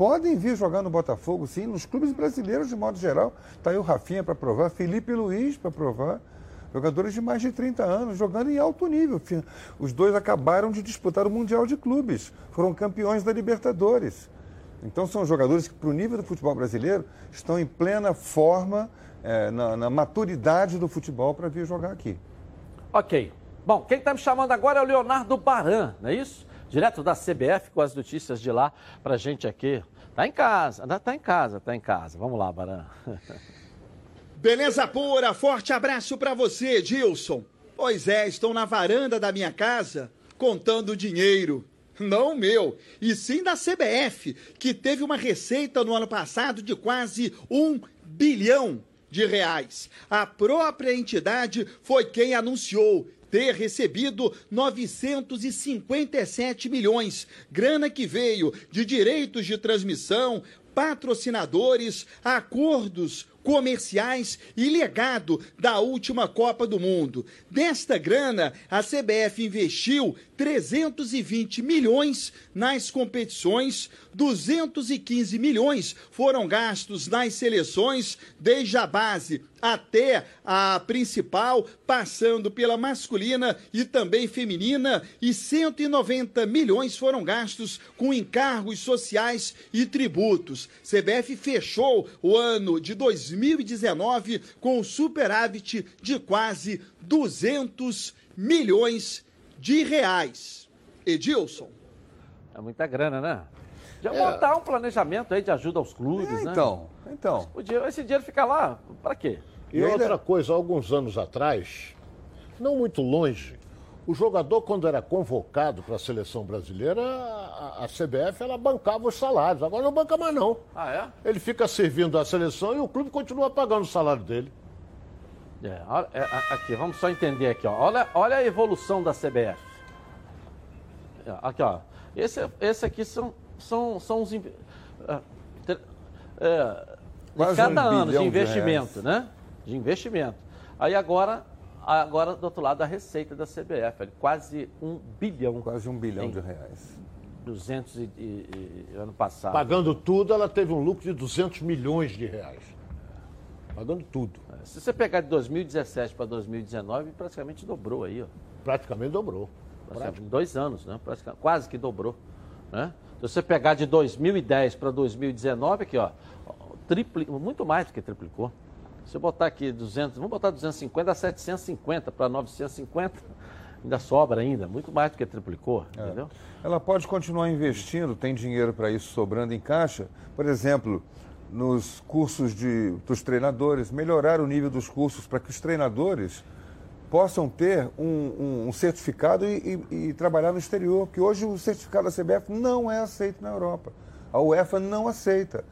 podem vir jogar no Botafogo, sim, nos clubes brasileiros de modo geral. Está aí o Rafinha para provar, Felipe Luiz para provar. Jogadores de mais de 30 anos, jogando em alto nível. Os dois acabaram de disputar o Mundial de Clubes, foram campeões da Libertadores. Então são jogadores que, para o nível do futebol brasileiro, estão em plena forma, eh, na, na maturidade do futebol para vir jogar aqui. Ok. Bom, quem está me chamando agora é o Leonardo Baran, não é isso? Direto da CBF com as notícias de lá pra gente aqui. Tá em casa, ainda tá em casa, tá em casa. Vamos lá, Baran. Beleza pura, forte abraço pra você, Dilson. Pois é, estou na varanda da minha casa contando dinheiro. Não meu, e sim da CBF, que teve uma receita no ano passado de quase um bilhão de reais. A própria entidade foi quem anunciou ter recebido 957 milhões, grana que veio de direitos de transmissão, patrocinadores, acordos comerciais e legado da última Copa do Mundo. Desta grana, a CBF investiu 320 milhões nas competições, 215 milhões foram gastos nas seleções, desde a base até a principal, passando pela masculina e também feminina, e 190 milhões foram gastos com encargos sociais e tributos. CBF fechou o ano de 2019 com um superávit de quase 200 milhões de reais. Edilson. É muita grana, né? Já É. montar um planejamento aí de ajuda aos clubes, né? então, então. Podia, esse dinheiro fica lá, pra quê? E outra coisa, alguns anos atrás, não muito longe, o jogador, quando era convocado para a seleção brasileira, a, a CBF ela bancava os salários. Agora não banca mais, não. Ah, é? Ele fica servindo a seleção e o clube continua pagando o salário dele. É, olha, é, aqui, vamos só entender aqui, ó. Olha, olha a evolução da CBF. É, Aqui, ó. Esse, esse aqui são, são, são os. é, é, de cada um ano de de investimento, reais. né? De investimento. Aí agora, agora do outro lado, a receita da CBF, quase um bilhão. Quase um bilhão de reais. 200 e, e- e- ano passado. Pagando tudo, ela teve um lucro de 200 milhões de reais. Pagando tudo. Se você pegar de 2017 para 2019, praticamente dobrou aí, ó. Praticamente dobrou. Praticamente, dois anos, né? Praticamente, quase que dobrou. Né? Se você pegar de 2010 para 2019, aqui, ó, tripli, muito mais do que triplicou. Se eu botar aqui 200, vamos botar 250, dá 750 para 950, ainda sobra ainda, muito mais do que triplicou, É. entendeu? Ela pode continuar investindo, tem dinheiro para isso sobrando em caixa. Por exemplo, nos cursos de, dos treinadores, melhorar o nível dos cursos para que os treinadores possam ter um, um- um certificado e, e- e trabalhar no exterior, porque hoje o certificado da CBF não é aceito na Europa. A UEFA não aceita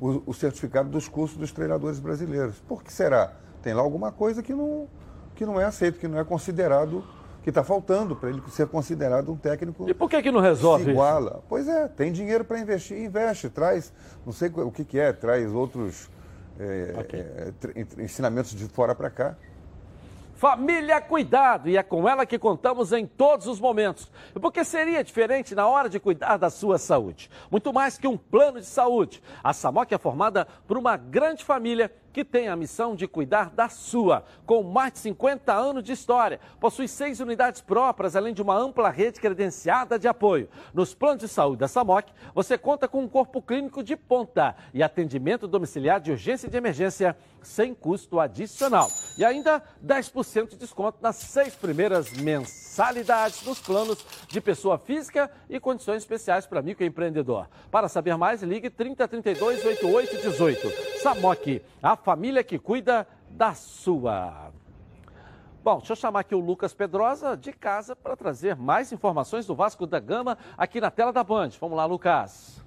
o, o certificado dos cursos dos treinadores brasileiros. Por que será? Tem lá alguma coisa que não, que não é aceito, que não é considerado, que está faltando para ele ser considerado um técnico. E por que que não resolve se isso? iguala? Pois é, tem dinheiro para investir, investe, traz, não sei o que, que é, traz outros é, é, ensinamentos de fora para cá. Família Cuidado, e é com ela que contamos em todos os momentos. Porque seria diferente na hora de cuidar da sua saúde. Muito mais que um plano de saúde. A Samoc é formada por uma grande família que tem a missão de cuidar da sua. Com mais de 50 anos de história, possui seis unidades próprias, além de uma ampla rede credenciada de apoio. Nos planos de saúde da Samoc, você conta com um corpo clínico de ponta e atendimento domiciliar de urgência e de emergência sem custo adicional. E ainda 10% de desconto nas seis primeiras mensalidades dos planos de pessoa física e condições especiais para microempreendedor. Para saber mais, ligue 3032 8818. Samok, a família que cuida da sua. Bom, deixa eu chamar aqui o Lucas Pedrosa de casa para trazer mais informações do Vasco da Gama aqui na tela da Band. Vamos lá, Lucas.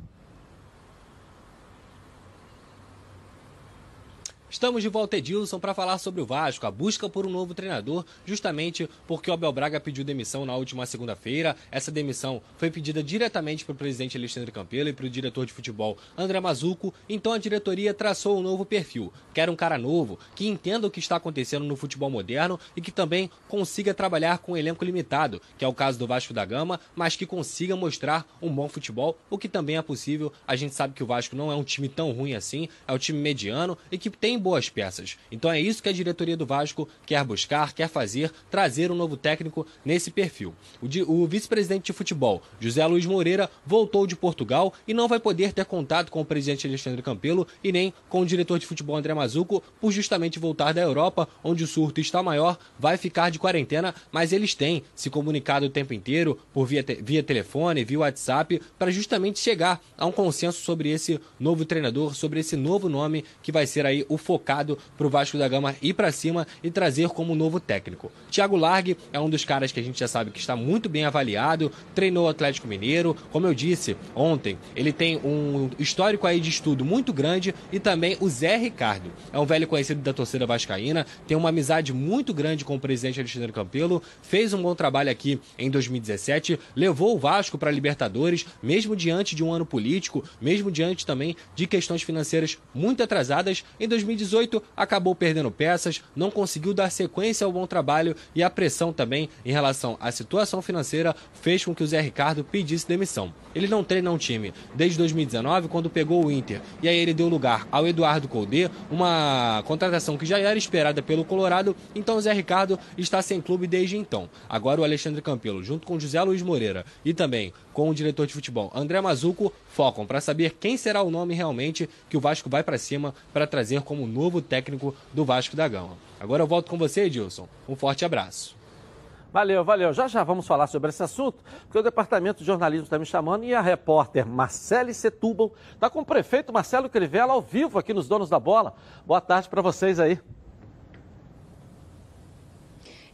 Estamos de volta, Edilson, para falar sobre o Vasco, a busca por um novo treinador, justamente porque o Abel Braga pediu demissão na última segunda-feira. Essa demissão foi pedida diretamente para o presidente Alexandre Campelo e para o diretor de futebol André Mazuco. Então a diretoria traçou um novo perfil. Quer um cara novo, que entenda o que está acontecendo no futebol moderno e que também consiga trabalhar com um elenco limitado, que é o caso do Vasco da Gama, mas que consiga mostrar um bom futebol, o que também é possível. A gente sabe que o Vasco não é um time tão ruim assim, é um time mediano e que tem boas peças. Então é isso que a diretoria do Vasco quer buscar, quer fazer, trazer um novo técnico nesse perfil. O, o vice-presidente de futebol, José Luiz Moreira, voltou de Portugal e não vai poder ter contato com o presidente Alexandre Campelo e nem com o diretor de futebol André Mazuco, por justamente voltar da Europa, onde o surto está maior, vai ficar de quarentena, mas eles têm se comunicado o tempo inteiro por via, te via telefone, via WhatsApp, para justamente chegar a um consenso sobre esse novo treinador, sobre esse novo nome que vai ser aí o focado para o Vasco da Gama ir para cima e trazer como novo técnico. Thiago Largue é um dos caras que a gente já sabe que está muito bem avaliado, treinou o Atlético Mineiro, como eu disse ontem, ele tem um histórico aí de estudo muito grande e também o Zé Ricardo. É um velho conhecido da torcida vascaína, tem uma amizade muito grande com o presidente Alexandre Campelo, fez um bom trabalho aqui em 2017, levou o Vasco para a Libertadores, mesmo diante de um ano político, mesmo diante também de questões financeiras muito atrasadas. Em 2018, acabou perdendo peças, não conseguiu dar sequência ao bom trabalho e a pressão também em relação à situação financeira fez com que o Zé Ricardo pedisse demissão. Ele não treina um time desde 2019, quando pegou o Inter, e aí ele deu lugar ao Eduardo Colde, uma contratação que já era esperada pelo Colorado, então o Zé Ricardo está sem clube desde então. Agora o Alexandre Campelo, junto com José Luiz Moreira e também com o diretor de futebol André Mazuco, focam para saber quem será o nome realmente que o Vasco vai para cima para trazer como novo técnico do Vasco da Gama. Agora eu volto com você, Edilson. Um forte abraço. Valeu, valeu. Já já vamos falar sobre esse assunto, porque o Departamento de Jornalismo está me chamando e a repórter Marcele Setúbal está com o prefeito Marcelo Crivella ao vivo aqui nos Donos da Bola. Boa tarde para vocês aí.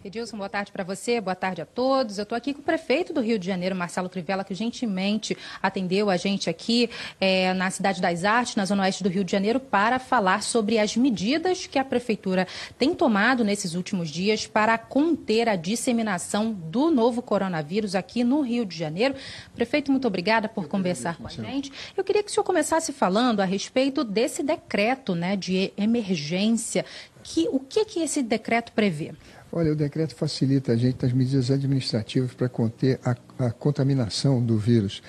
Edilson, boa tarde para você, boa tarde a todos. Eu estou aqui com o prefeito do Rio de Janeiro, Marcelo Crivella, que gentilmente atendeu a gente aqui é, na Cidade das Artes, na Zona Oeste do Rio de Janeiro, para falar sobre as medidas que a prefeitura tem tomado nesses últimos dias para conter a disseminação do novo coronavírus aqui no Rio de Janeiro. Prefeito, muito obrigada por conversar com a gente. Eu queria que o senhor começasse falando a respeito desse decreto né, de emergência. Que, o que, que esse decreto prevê? Olha, o decreto facilita a gente nas medidas administrativas para conter a, a, contaminação do vírus.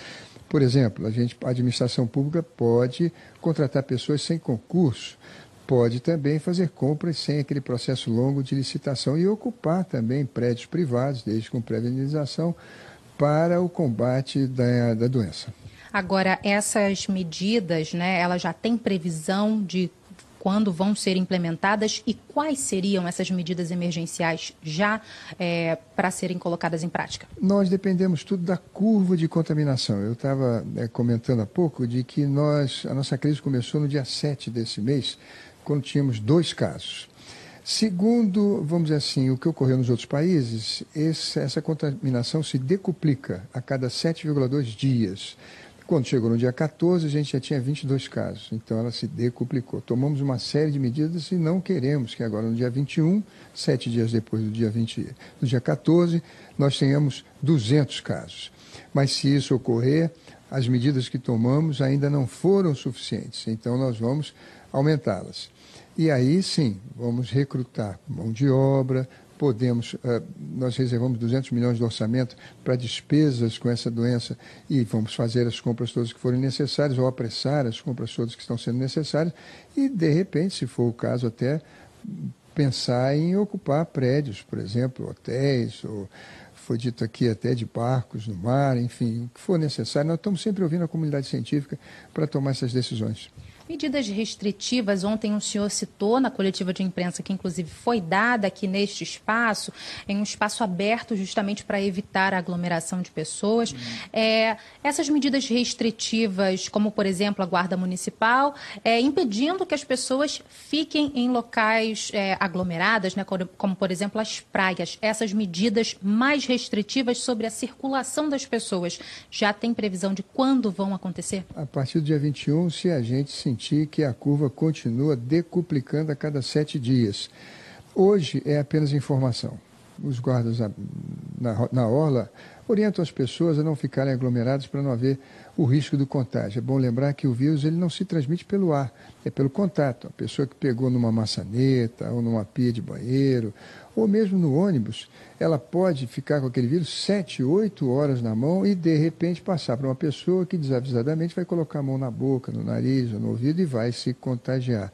Por exemplo, a, gente, a administração pública pode contratar pessoas sem concurso, pode também fazer compras sem aquele processo longo de licitação e ocupar também prédios privados, desde com prévia indenização, para o combate da, da doença. Agora, essas medidas, né, ela já tem previsão de quando vão ser implementadas e quais seriam essas medidas emergenciais já é, para serem colocadas em prática? Nós dependemos tudo da curva de contaminação. Eu estava é, comentando há pouco de que nós, a nossa crise começou no dia 7 desse mês, quando tínhamos dois casos. Segundo, vamos dizer assim, o que ocorreu nos outros países, esse, essa contaminação se decuplica a cada 7,2 dias. Quando chegou no dia 14, a gente já tinha 22 casos, então ela se decuplicou. Tomamos uma série de medidas e não queremos que agora, no dia 21, sete dias depois do dia, 20, do dia 14, nós tenhamos 200 casos. Mas se isso ocorrer, as medidas que tomamos ainda não foram suficientes, então nós vamos aumentá-las. E aí sim, vamos recrutar mão de obra, podemos, uh, nós reservamos 200 milhões de orçamento para despesas com essa doença e vamos fazer as compras todas que forem necessárias ou apressar as compras todas que estão sendo necessárias e, de repente, se for o caso, até pensar em ocupar prédios, por exemplo, hotéis ou foi dito aqui até de barcos no mar, enfim, o que for necessário. Nós estamos sempre ouvindo a comunidade científica para tomar essas decisões. Medidas restritivas, ontem o senhor citou na coletiva de imprensa, que inclusive foi dada aqui neste espaço, em um espaço aberto justamente para evitar a aglomeração de pessoas. Uhum. É, essas medidas restritivas, como por exemplo a Guarda Municipal, é, impedindo que as pessoas fiquem em locais é, né, como, por exemplo as praias, essas medidas mais restritivas sobre a circulação das pessoas, já tem previsão de quando vão acontecer? A partir do dia 21, se a gente se sentir que a curva continua decuplicando a cada sete dias. Hoje é apenas informação. Os guardas na, na orla orientam as pessoas a não ficarem aglomeradas para não haver o risco do contágio. É bom lembrar que o vírus ele não se transmite pelo ar, é pelo contato. A pessoa que pegou numa maçaneta ou numa pia de banheiro ou mesmo no ônibus, ela pode ficar com aquele vírus sete, oito horas na mão e de repente passar para uma pessoa que desavisadamente vai colocar a mão na boca, no nariz ou no ouvido e vai se contagiar.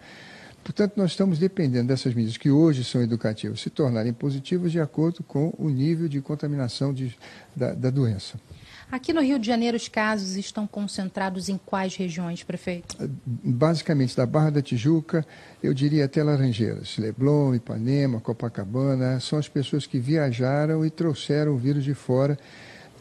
Portanto, nós estamos dependendo dessas medidas que hoje são educativas se tornarem positivas de acordo com o nível de contaminação de, da, da doença. Aqui no Rio de Janeiro, os casos estão concentrados em quais regiões, prefeito? Basicamente, da Barra da Tijuca, eu diria até Laranjeiras. Leblon, Ipanema, Copacabana, são as pessoas que viajaram e trouxeram o vírus de fora.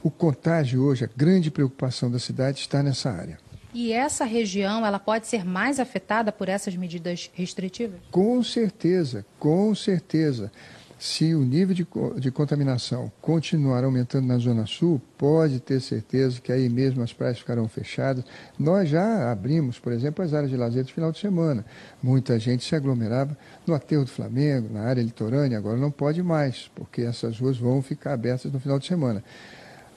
O contágio hoje, a grande preocupação da cidade está nessa área. E essa região, ela pode ser mais afetada por essas medidas restritivas? Com certeza, com certeza. Se o nível de, de contaminação continuar aumentando na Zona Sul, pode ter certeza que aí mesmo as praias ficarão fechadas. Nós já abrimos, por exemplo, as áreas de lazer de final de semana. Muita gente se aglomerava no aterro do Flamengo, na área litorânea, agora não pode mais, porque essas ruas vão ficar abertas no final de semana.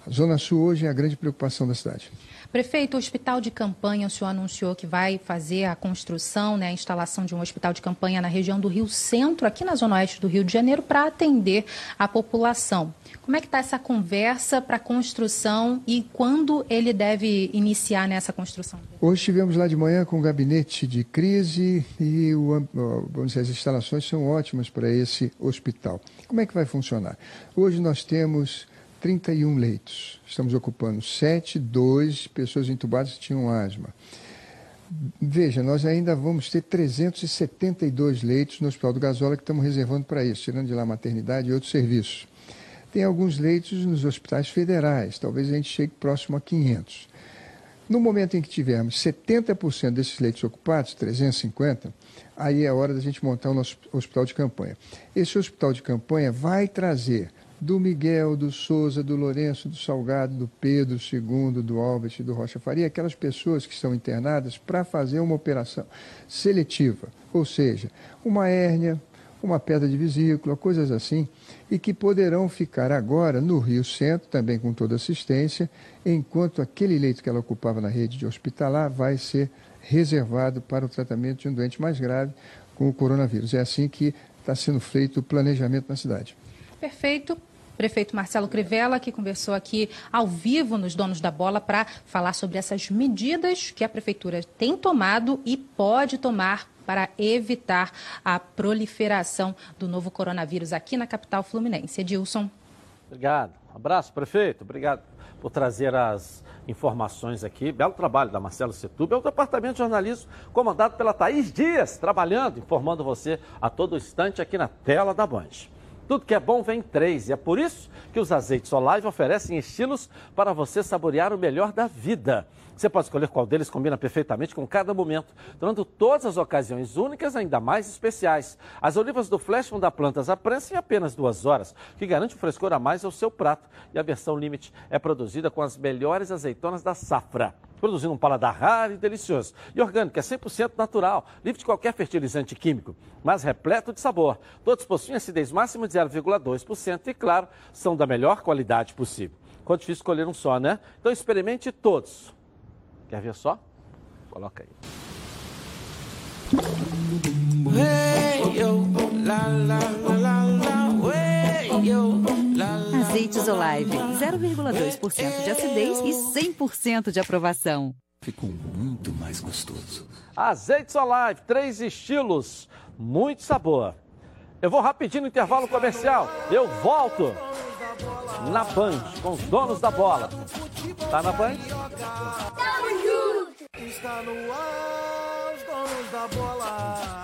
A Zona Sul hoje é a grande preocupação da cidade. Prefeito, o hospital de campanha, o senhor anunciou que vai fazer a construção, né, a instalação de um hospital de campanha na região do Rio Centro, aqui na Zona Oeste do Rio de Janeiro, para atender a população. Como é que está essa conversa para a construção e quando ele deve iniciar nessa construção? Hoje estivemos lá de manhã com o gabinete de crise e o, vamos dizer, as instalações são ótimas para esse hospital. Como é que vai funcionar? Hoje nós temos 31 leitos. Estamos ocupando 7, 2 pessoas entubadas que tinham asma. Veja, nós ainda vamos ter 372 leitos no Hospital do Gasola que estamos reservando para isso, tirando de lá maternidade e outros serviços. Tem alguns leitos nos hospitais federais, talvez a gente chegue próximo a 500. No momento em que tivermos 70% desses leitos ocupados, 350, aí é a hora da gente montar o nosso hospital de campanha. Esse hospital de campanha vai trazer do Miguel, do Souza, do Lourenço, do Salgado, do Pedro II, do Alves e do Rocha Faria, aquelas pessoas que estão internadas para fazer uma operação seletiva, ou seja, uma hérnia, uma pedra de vesícula, coisas assim, e que poderão ficar agora no Rio Centro, também com toda assistência, enquanto aquele leito que ela ocupava na rede de hospitalar vai ser reservado para o tratamento de um doente mais grave com o coronavírus. É assim que está sendo feito o planejamento na cidade. Perfeito prefeito Marcelo Crivella, que conversou aqui ao vivo nos Donos da Bola para falar sobre essas medidas que a prefeitura tem tomado e pode tomar para evitar a proliferação do novo coronavírus aqui na capital fluminense. Edilson. Obrigado. Um abraço, prefeito. Obrigado por trazer as informações aqui. Belo trabalho da Marcelo Setúbal. É o departamento de jornalismo comandado pela Thaís Dias, trabalhando, informando você a todo instante aqui na tela da Band. Tudo que é bom vem em três, e é por isso que os azeites Olive oferecem estilos para você saborear o melhor da vida. Você pode escolher qual deles combina perfeitamente com cada momento, tornando todas as ocasiões únicas ainda mais especiais. As olivas do Flash vão dar plantas à prensa em apenas duas horas, que garante um frescor a mais ao seu prato. E a versão Limite é produzida com as melhores azeitonas da safra produzindo um paladar raro e delicioso. E orgânico, é 100% natural, livre de qualquer fertilizante químico, mas repleto de sabor. Todos possuem acidez máxima de 0,2% e, claro, são da melhor qualidade possível. Ficou difícil escolher um só, né? Então experimente todos. Quer ver só? Coloca aí. Azeites Olive, 0,2% de acidez e 100% de aprovação. Ficou muito mais gostoso. Azeites Olive, três estilos, muito sabor. Eu vou rapidinho no intervalo comercial. Eu volto na Band com os donos da bola. Tá na Band? Está no ar, os donos da bola.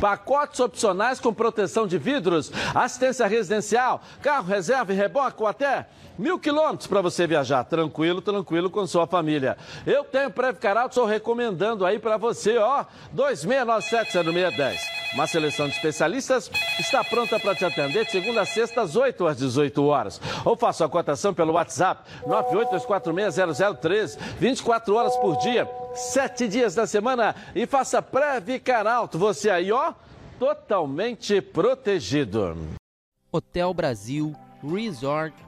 Pacotes opcionais com proteção de vidros, assistência residencial, carro reserva e reboque ou até mil quilômetros para você viajar tranquilo, tranquilo com sua família. Eu tenho Preve Caralto, estou recomendando aí para você, ó, 2697-0610. Uma seleção de especialistas está pronta para te atender de segunda a sexta, às 8 às 18 horas. Ou faça a cotação pelo WhatsApp 982460013, 24 horas por dia, 7 dias da semana e faça Preve Caralto. Você aí, ó, totalmente protegido. Hotel Brasil Resort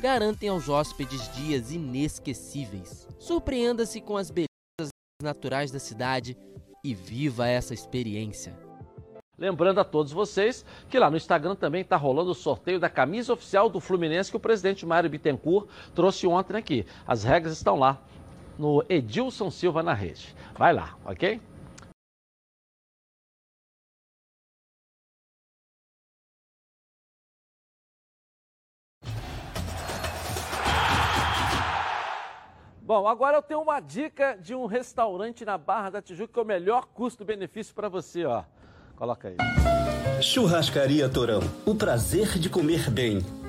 garantem aos hóspedes dias inesquecíveis. Surpreenda-se com as belezas naturais da cidade e viva essa experiência. Lembrando a todos vocês que lá no Instagram também está rolando o sorteio da camisa oficial do Fluminense que o presidente Mário Bittencourt trouxe ontem aqui. As regras estão lá no Edilson Silva na rede. Vai lá, ok? Bom, agora eu tenho uma dica de um restaurante na Barra da Tijuca que é o melhor custo-benefício para você, ó. Coloca aí. Churrascaria Torão. O prazer de comer bem.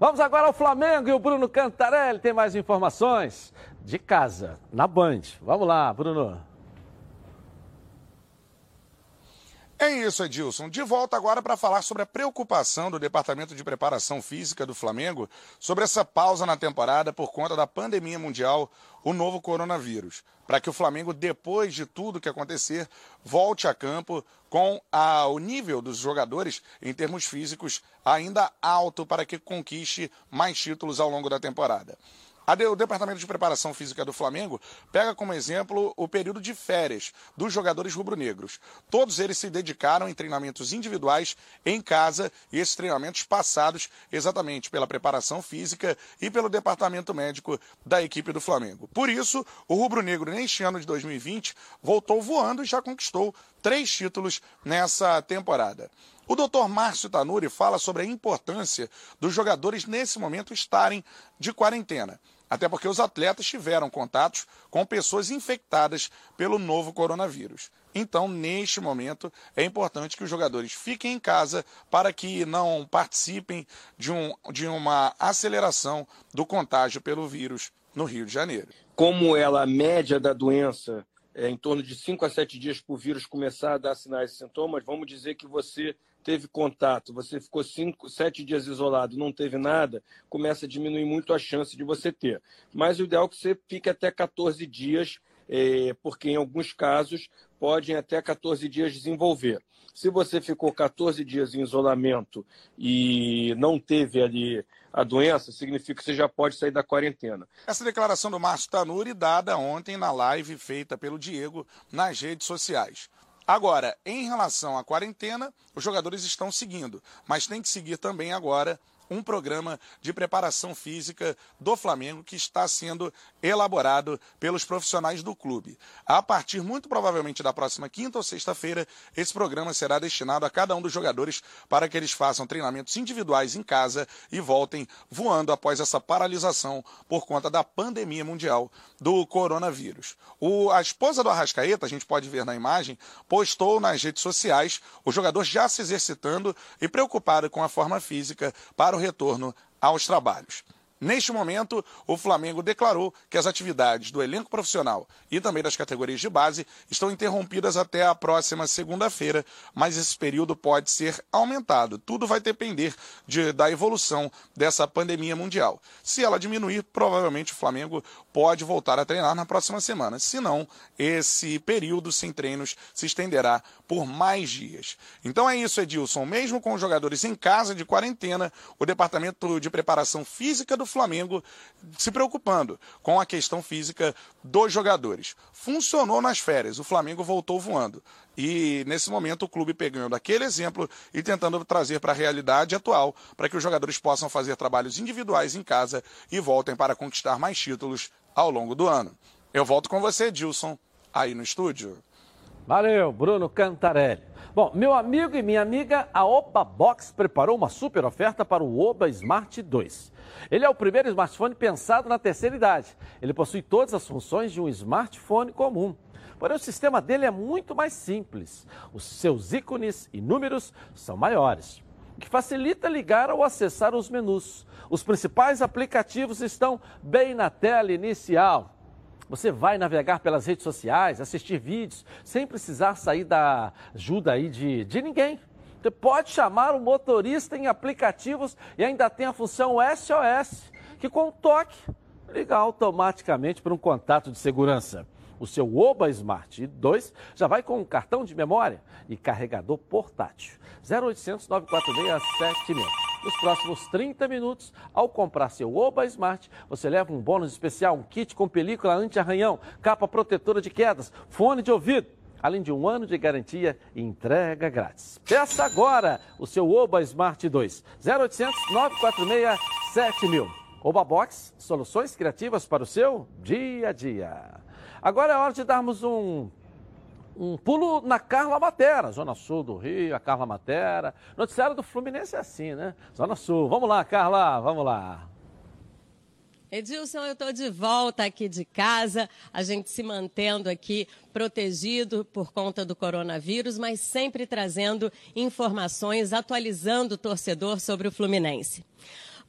Vamos agora ao Flamengo e o Bruno Cantarelli tem mais informações de casa, na Band. Vamos lá, Bruno. É isso, Edilson. De volta agora para falar sobre a preocupação do Departamento de Preparação Física do Flamengo sobre essa pausa na temporada por conta da pandemia mundial, o novo coronavírus. Para que o Flamengo, depois de tudo que acontecer, volte a campo com a, o nível dos jogadores em termos físicos ainda alto para que conquiste mais títulos ao longo da temporada. O Departamento de Preparação Física do Flamengo pega como exemplo o período de férias dos jogadores rubro-negros. Todos eles se dedicaram em treinamentos individuais em casa e esses treinamentos passados exatamente pela preparação física e pelo departamento médico da equipe do Flamengo. Por isso, o rubro-negro neste ano de 2020 voltou voando e já conquistou três títulos nessa temporada. O doutor Márcio Tanuri fala sobre a importância dos jogadores nesse momento estarem de quarentena até porque os atletas tiveram contatos com pessoas infectadas pelo novo coronavírus. Então, neste momento, é importante que os jogadores fiquem em casa para que não participem de, um, de uma aceleração do contágio pelo vírus no Rio de Janeiro. Como ela, a média da doença é em torno de 5 a 7 dias para o vírus começar a dar sinais e sintomas, vamos dizer que você teve contato, você ficou cinco, sete dias isolado, não teve nada, começa a diminuir muito a chance de você ter. Mas o ideal é que você fique até 14 dias, é, porque em alguns casos podem até 14 dias desenvolver. Se você ficou 14 dias em isolamento e não teve ali a doença, significa que você já pode sair da quarentena. Essa declaração do Márcio Tanuri dada ontem na live feita pelo Diego nas redes sociais. Agora, em relação à quarentena, os jogadores estão seguindo, mas tem que seguir também agora um programa de preparação física do Flamengo que está sendo elaborado pelos profissionais do clube. A partir, muito provavelmente, da próxima quinta ou sexta-feira, esse programa será destinado a cada um dos jogadores para que eles façam treinamentos individuais em casa e voltem voando após essa paralisação por conta da pandemia mundial do coronavírus. O, a esposa do Arrascaeta, a gente pode ver na imagem, postou nas redes sociais o jogador já se exercitando e preocupado com a forma física para o retorno aos trabalhos. Neste momento, o Flamengo declarou que as atividades do elenco profissional e também das categorias de base estão interrompidas até a próxima segunda-feira, mas esse período pode ser aumentado. Tudo vai depender de, da evolução dessa pandemia mundial. Se ela diminuir, provavelmente o Flamengo pode voltar a treinar na próxima semana. Se não, esse período sem treinos se estenderá por mais dias. Então é isso, Edilson. Mesmo com os jogadores em casa de quarentena, o Departamento de Preparação Física do Flamengo se preocupando com a questão física dos jogadores. Funcionou nas férias, o Flamengo voltou voando. E nesse momento o clube pegando aquele exemplo e tentando trazer para a realidade atual, para que os jogadores possam fazer trabalhos individuais em casa e voltem para conquistar mais títulos ao longo do ano. Eu volto com você, Dilson, aí no estúdio. Valeu, Bruno Cantarelli. Bom, meu amigo e minha amiga, a Opa Box preparou uma super oferta para o Oba Smart 2. Ele é o primeiro smartphone pensado na terceira idade. Ele possui todas as funções de um smartphone comum. Porém, o sistema dele é muito mais simples. Os seus ícones e números são maiores, o que facilita ligar ou acessar os menus. Os principais aplicativos estão bem na tela inicial. Você vai navegar pelas redes sociais, assistir vídeos, sem precisar sair da ajuda aí de, de ninguém. Você pode chamar o motorista em aplicativos e ainda tem a função SOS, que com um toque liga automaticamente para um contato de segurança. O seu Oba Smart 2 já vai com um cartão de memória e carregador portátil. 0800 946 7000. Nos próximos 30 minutos, ao comprar seu Oba Smart, você leva um bônus especial, um kit com película anti-arranhão, capa protetora de quedas, fone de ouvido além de um ano de garantia e entrega grátis. Peça agora o seu Oba Smart 2, 0800 946 7000. Oba Box, soluções criativas para o seu dia a dia. Agora é hora de darmos um, um pulo na Carla Matera, Zona Sul do Rio, a Carla Matera. Noticiário do Fluminense é assim, né? Zona Sul. Vamos lá, Carla, vamos lá. Edilson, eu estou de volta aqui de casa, a gente se mantendo aqui protegido por conta do coronavírus, mas sempre trazendo informações, atualizando o torcedor sobre o Fluminense.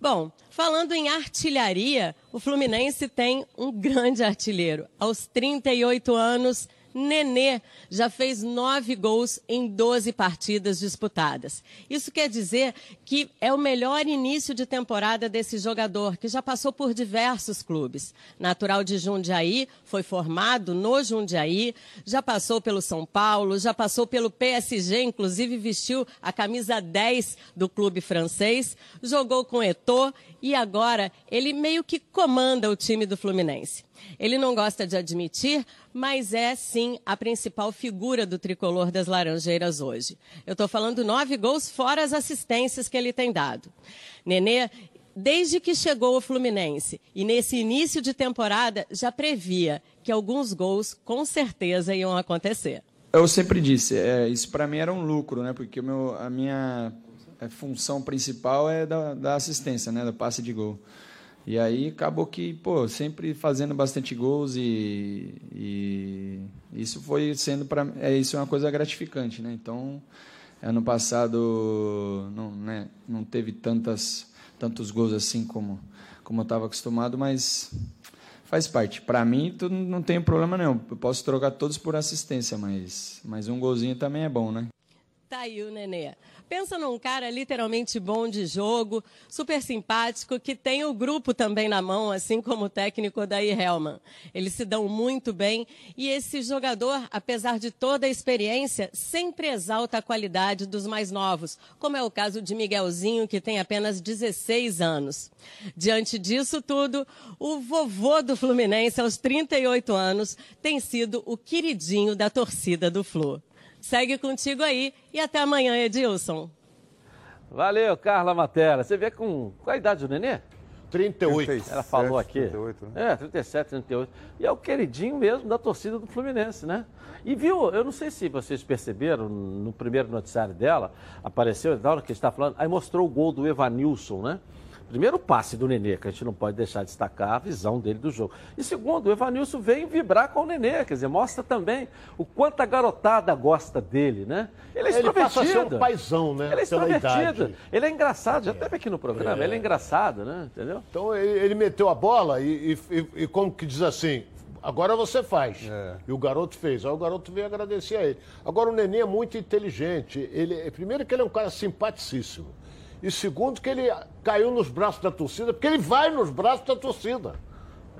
Bom, falando em artilharia, o Fluminense tem um grande artilheiro. Aos 38 anos, Nenê já fez nove gols em 12 partidas disputadas. Isso quer dizer que é o melhor início de temporada desse jogador, que já passou por diversos clubes. Natural de Jundiaí, foi formado no Jundiaí, já passou pelo São Paulo, já passou pelo PSG, inclusive vestiu a camisa 10 do clube francês, jogou com Eto'o e agora ele meio que comanda o time do Fluminense. Ele não gosta de admitir, mas é sim a principal figura do tricolor das Laranjeiras hoje. Eu estou falando nove gols fora as assistências que ele tem dado. Nenê, desde que chegou o Fluminense e nesse início de temporada já previa que alguns gols com certeza iam acontecer. Eu sempre disse, é, isso para mim era um lucro, né? Porque meu, a minha é, função principal é da, da assistência, né? Do passe de gol. E aí acabou que, pô, sempre fazendo bastante gols e, e isso foi sendo para é isso é uma coisa gratificante, né? Então, ano passado não, né, não teve tantas tantos gols assim como como eu estava acostumado, mas faz parte. Para mim, tudo não tem problema nenhum. Eu posso trocar todos por assistência, mas mas um golzinho também é bom, né? Tá aí o Nenê. Pensa num cara literalmente bom de jogo, super simpático, que tem o grupo também na mão, assim como o técnico Daí Helman. Eles se dão muito bem e esse jogador, apesar de toda a experiência, sempre exalta a qualidade dos mais novos, como é o caso de Miguelzinho, que tem apenas 16 anos. Diante disso tudo, o vovô do Fluminense, aos 38 anos, tem sido o queridinho da torcida do Flu. Segue contigo aí e até amanhã, Edilson. Valeu, Carla Matera. Você vê com qual a idade do nenê? 38. 37, Ela falou aqui. 38, né? É, 37, 38. E é o queridinho mesmo da torcida do Fluminense, né? E viu, eu não sei se vocês perceberam, no primeiro noticiário dela, apareceu, na hora que a gente está falando, aí mostrou o gol do Evanilson, né? Primeiro passe do Nenê, que a gente não pode deixar de destacar a visão dele do jogo. E segundo, o Evanilson vem vibrar com o Nenê, quer dizer, mostra também o quanto a garotada gosta dele, né? Ele é Ele passa a ser um paizão, né? Ele é extrovertido. Ele é engraçado, já teve aqui no programa, É. ele é engraçado, né? Entendeu? Então ele, ele meteu a bola e, e- e- e como que diz assim, agora você faz. E o garoto fez. Aí o garoto veio agradecer a ele. Agora o Nenê é muito inteligente. Ele, primeiro que ele é um cara simpaticíssimo. E segundo que ele caiu nos braços da torcida, porque ele vai nos braços da torcida.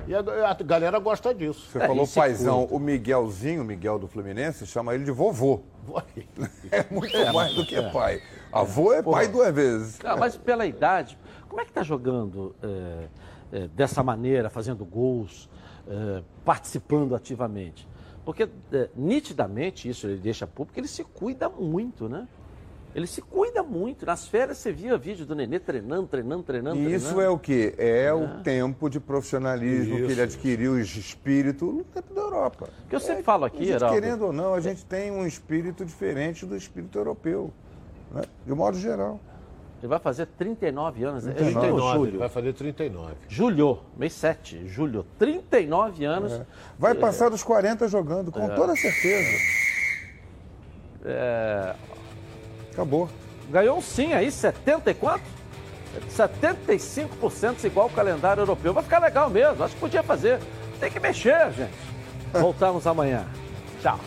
E a, a galera gosta disso. Você falou paizão, o Miguelzinho, o Miguel do Fluminense, chama ele de vovô. É muito É, mais do que é. pai. Avô é Pô. pai duas vezes. Ah, mas pela idade, como é que tá jogando é, é, dessa maneira, fazendo gols, é, participando ativamente? Porque é, nitidamente isso ele deixa público, ele se cuida muito, né? Ele se cuida muito. Nas férias você via vídeo do Nenê treinando, treinando, treinando, E isso treinando. é o quê? É, o tempo de profissionalismo que ele Isso. adquiriu, esse espírito no tempo da Europa. Que eu sempre falo aqui, Heraldo. querendo ou não, a gente tem um espírito diferente do espírito europeu. Né? De modo geral. Ele vai fazer 39 anos. É 39, em ele julho. vai fazer 39. Julho, mês 7, julho. 39 anos. É. Vai passar dos 40 jogando, com É. toda certeza. É, Acabou. Ganhou um sim aí, 70 e quanto? 75% igual o calendário europeu. Vai ficar legal mesmo, acho que podia fazer. Tem que mexer, gente. Voltamos amanhã. Tchau.